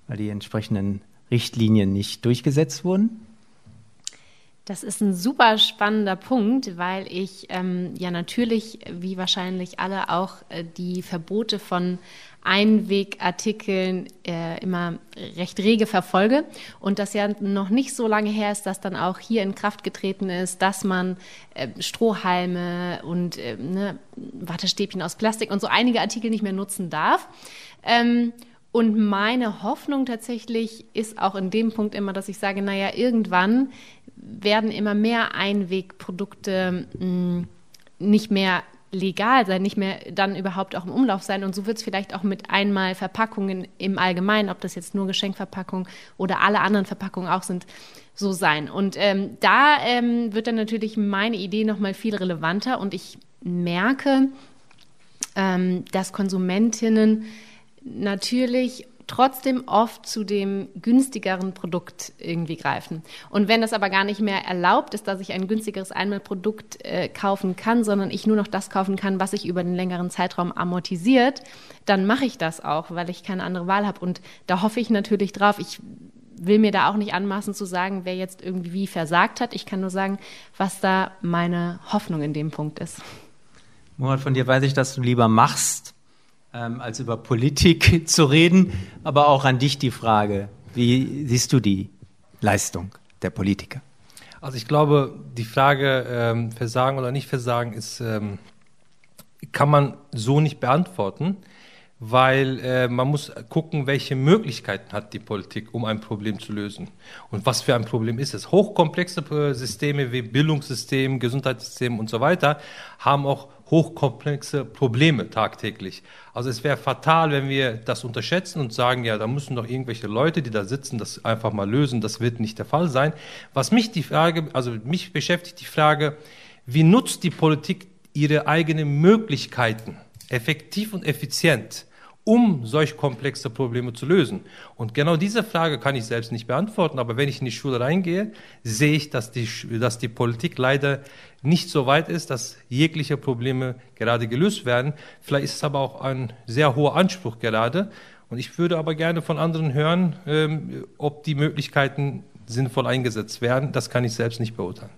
weil die entsprechenden Richtlinien nicht durchgesetzt wurden? Das ist ein super spannender Punkt, weil ich ähm, ja natürlich, wie wahrscheinlich alle, auch äh, die Verbote von Einwegartikeln äh, immer recht rege verfolge und das ja noch nicht so lange her ist, dass dann auch hier in Kraft getreten ist, dass man äh, Strohhalme und äh, ne, Wattestäbchen aus Plastik und so einige Artikel nicht mehr nutzen darf. Ähm, und meine Hoffnung tatsächlich ist auch in dem Punkt immer, dass ich sage, naja, irgendwann werden immer mehr Einwegprodukte mh, hm, nicht mehr legal sein, nicht mehr dann überhaupt auch im Umlauf sein. Und so wird es vielleicht auch mit einmal Verpackungen im Allgemeinen, ob das jetzt nur Geschenkverpackungen oder alle anderen Verpackungen auch sind, so sein. Und ähm, da ähm, wird dann natürlich meine Idee nochmal viel relevanter. Und ich merke, ähm, dass Konsumentinnen natürlich trotzdem oft zu dem günstigeren Produkt irgendwie greifen. Und wenn das aber gar nicht mehr erlaubt ist, dass ich ein günstigeres Einmalprodukt äh, kaufen kann, sondern ich nur noch das kaufen kann, was sich über den längeren Zeitraum amortisiert, dann mache ich das auch, weil ich keine andere Wahl habe. Und da hoffe ich natürlich drauf. Ich will mir da auch nicht anmaßen zu sagen, wer jetzt irgendwie wie versagt hat. Ich kann nur sagen, was da meine Hoffnung in dem Punkt ist. Murat, von dir weiß ich, dass du lieber machst, ähm, als über Politik (laughs) zu reden. Aber auch an dich die Frage, wie siehst du die Leistung der Politiker? Also ich glaube, die Frage ähm, Versagen oder nicht Versagen ist, ähm, kann man so nicht beantworten, weil äh, man muss gucken, welche Möglichkeiten hat die Politik, um ein Problem zu lösen. Und was für ein Problem ist es? Hochkomplexe äh, Systeme wie Bildungssystem, Gesundheitssystem und so weiter haben auch hochkomplexe Probleme tagtäglich. Also es wäre fatal, wenn wir das unterschätzen und sagen, ja, da müssen doch irgendwelche Leute, die da sitzen, das einfach mal lösen. Das wird nicht der Fall sein. Was mich die Frage, also mich beschäftigt die Frage, wie nutzt die Politik ihre eigenen Möglichkeiten effektiv und effizient? Um solch komplexe Probleme zu lösen? Und genau diese Frage kann ich selbst nicht beantworten, aber wenn ich in die Schule reingehe, sehe ich, dass die, dass die Politik leider nicht so weit ist, dass jegliche Probleme gerade gelöst werden. Vielleicht ist es aber auch ein sehr hoher Anspruch gerade. Und ich würde aber gerne von anderen hören, ähm, ob die Möglichkeiten sinnvoll eingesetzt werden. Das kann ich selbst nicht beurteilen.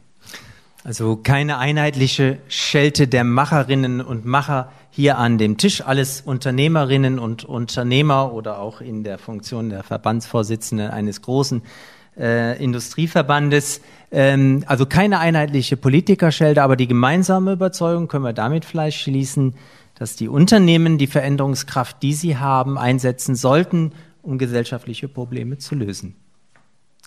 Also keine einheitliche Schelte der Macherinnen und Macher hier an dem Tisch. Alles Unternehmerinnen und Unternehmer oder auch in der Funktion der Verbandsvorsitzenden eines großen äh, Industrieverbandes. Ähm, also keine einheitliche Politikerschelte, aber die gemeinsame Überzeugung können wir damit vielleicht schließen, dass die Unternehmen die Veränderungskraft, die sie haben, einsetzen sollten, um gesellschaftliche Probleme zu lösen.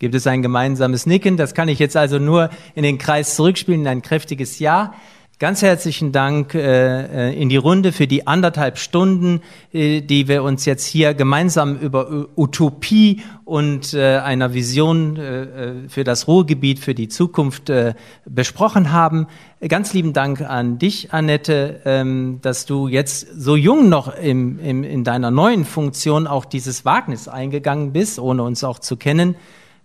Gibt es ein gemeinsames Nicken? Das kann ich jetzt also nur in den Kreis zurückspielen, in ein kräftiges Ja. Ganz herzlichen Dank äh, äh, in die Runde für die anderthalb Stunden, äh, die wir uns jetzt hier gemeinsam über Utopie und äh, einer Vision äh, äh, für das Ruhrgebiet, für die Zukunft äh, besprochen haben. Ganz lieben Dank an dich, Annette, ähm, dass du jetzt so jung noch im, im, in deiner neuen Funktion auch dieses Wagnis eingegangen bist, ohne uns auch zu kennen.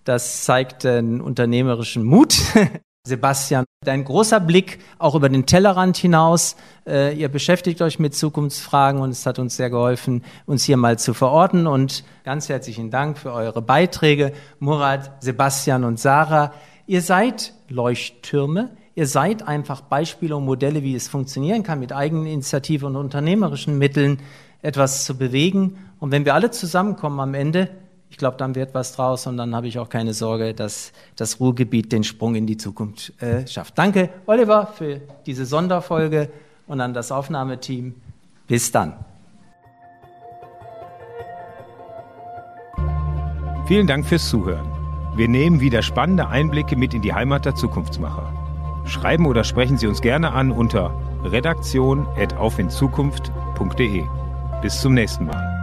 Das zeigt einen unternehmerischen Mut. (laughs) Sebastian, dein großer Blick auch über den Tellerrand hinaus. Äh, ihr beschäftigt euch mit Zukunftsfragen und es hat uns sehr geholfen, uns hier mal zu verorten. Und ganz herzlichen Dank für eure Beiträge, Murat, Sebastian und Sarah. Ihr seid Leuchttürme. Ihr seid einfach Beispiele und Modelle, wie es funktionieren kann, mit eigenen Initiativen und unternehmerischen Mitteln etwas zu bewegen. Und wenn wir alle zusammenkommen am Ende, ich glaube, dann wird was draus und dann habe ich auch keine Sorge, dass das Ruhrgebiet den Sprung in die Zukunft äh, schafft. Danke, Oliver, für diese Sonderfolge und an das Aufnahmeteam. Bis dann. Vielen Dank fürs Zuhören. Wir nehmen wieder spannende Einblicke mit in die Heimat der Zukunftsmacher. Schreiben oder sprechen Sie uns gerne an unter redaktion.aufinzukunft.de. Bis zum nächsten Mal.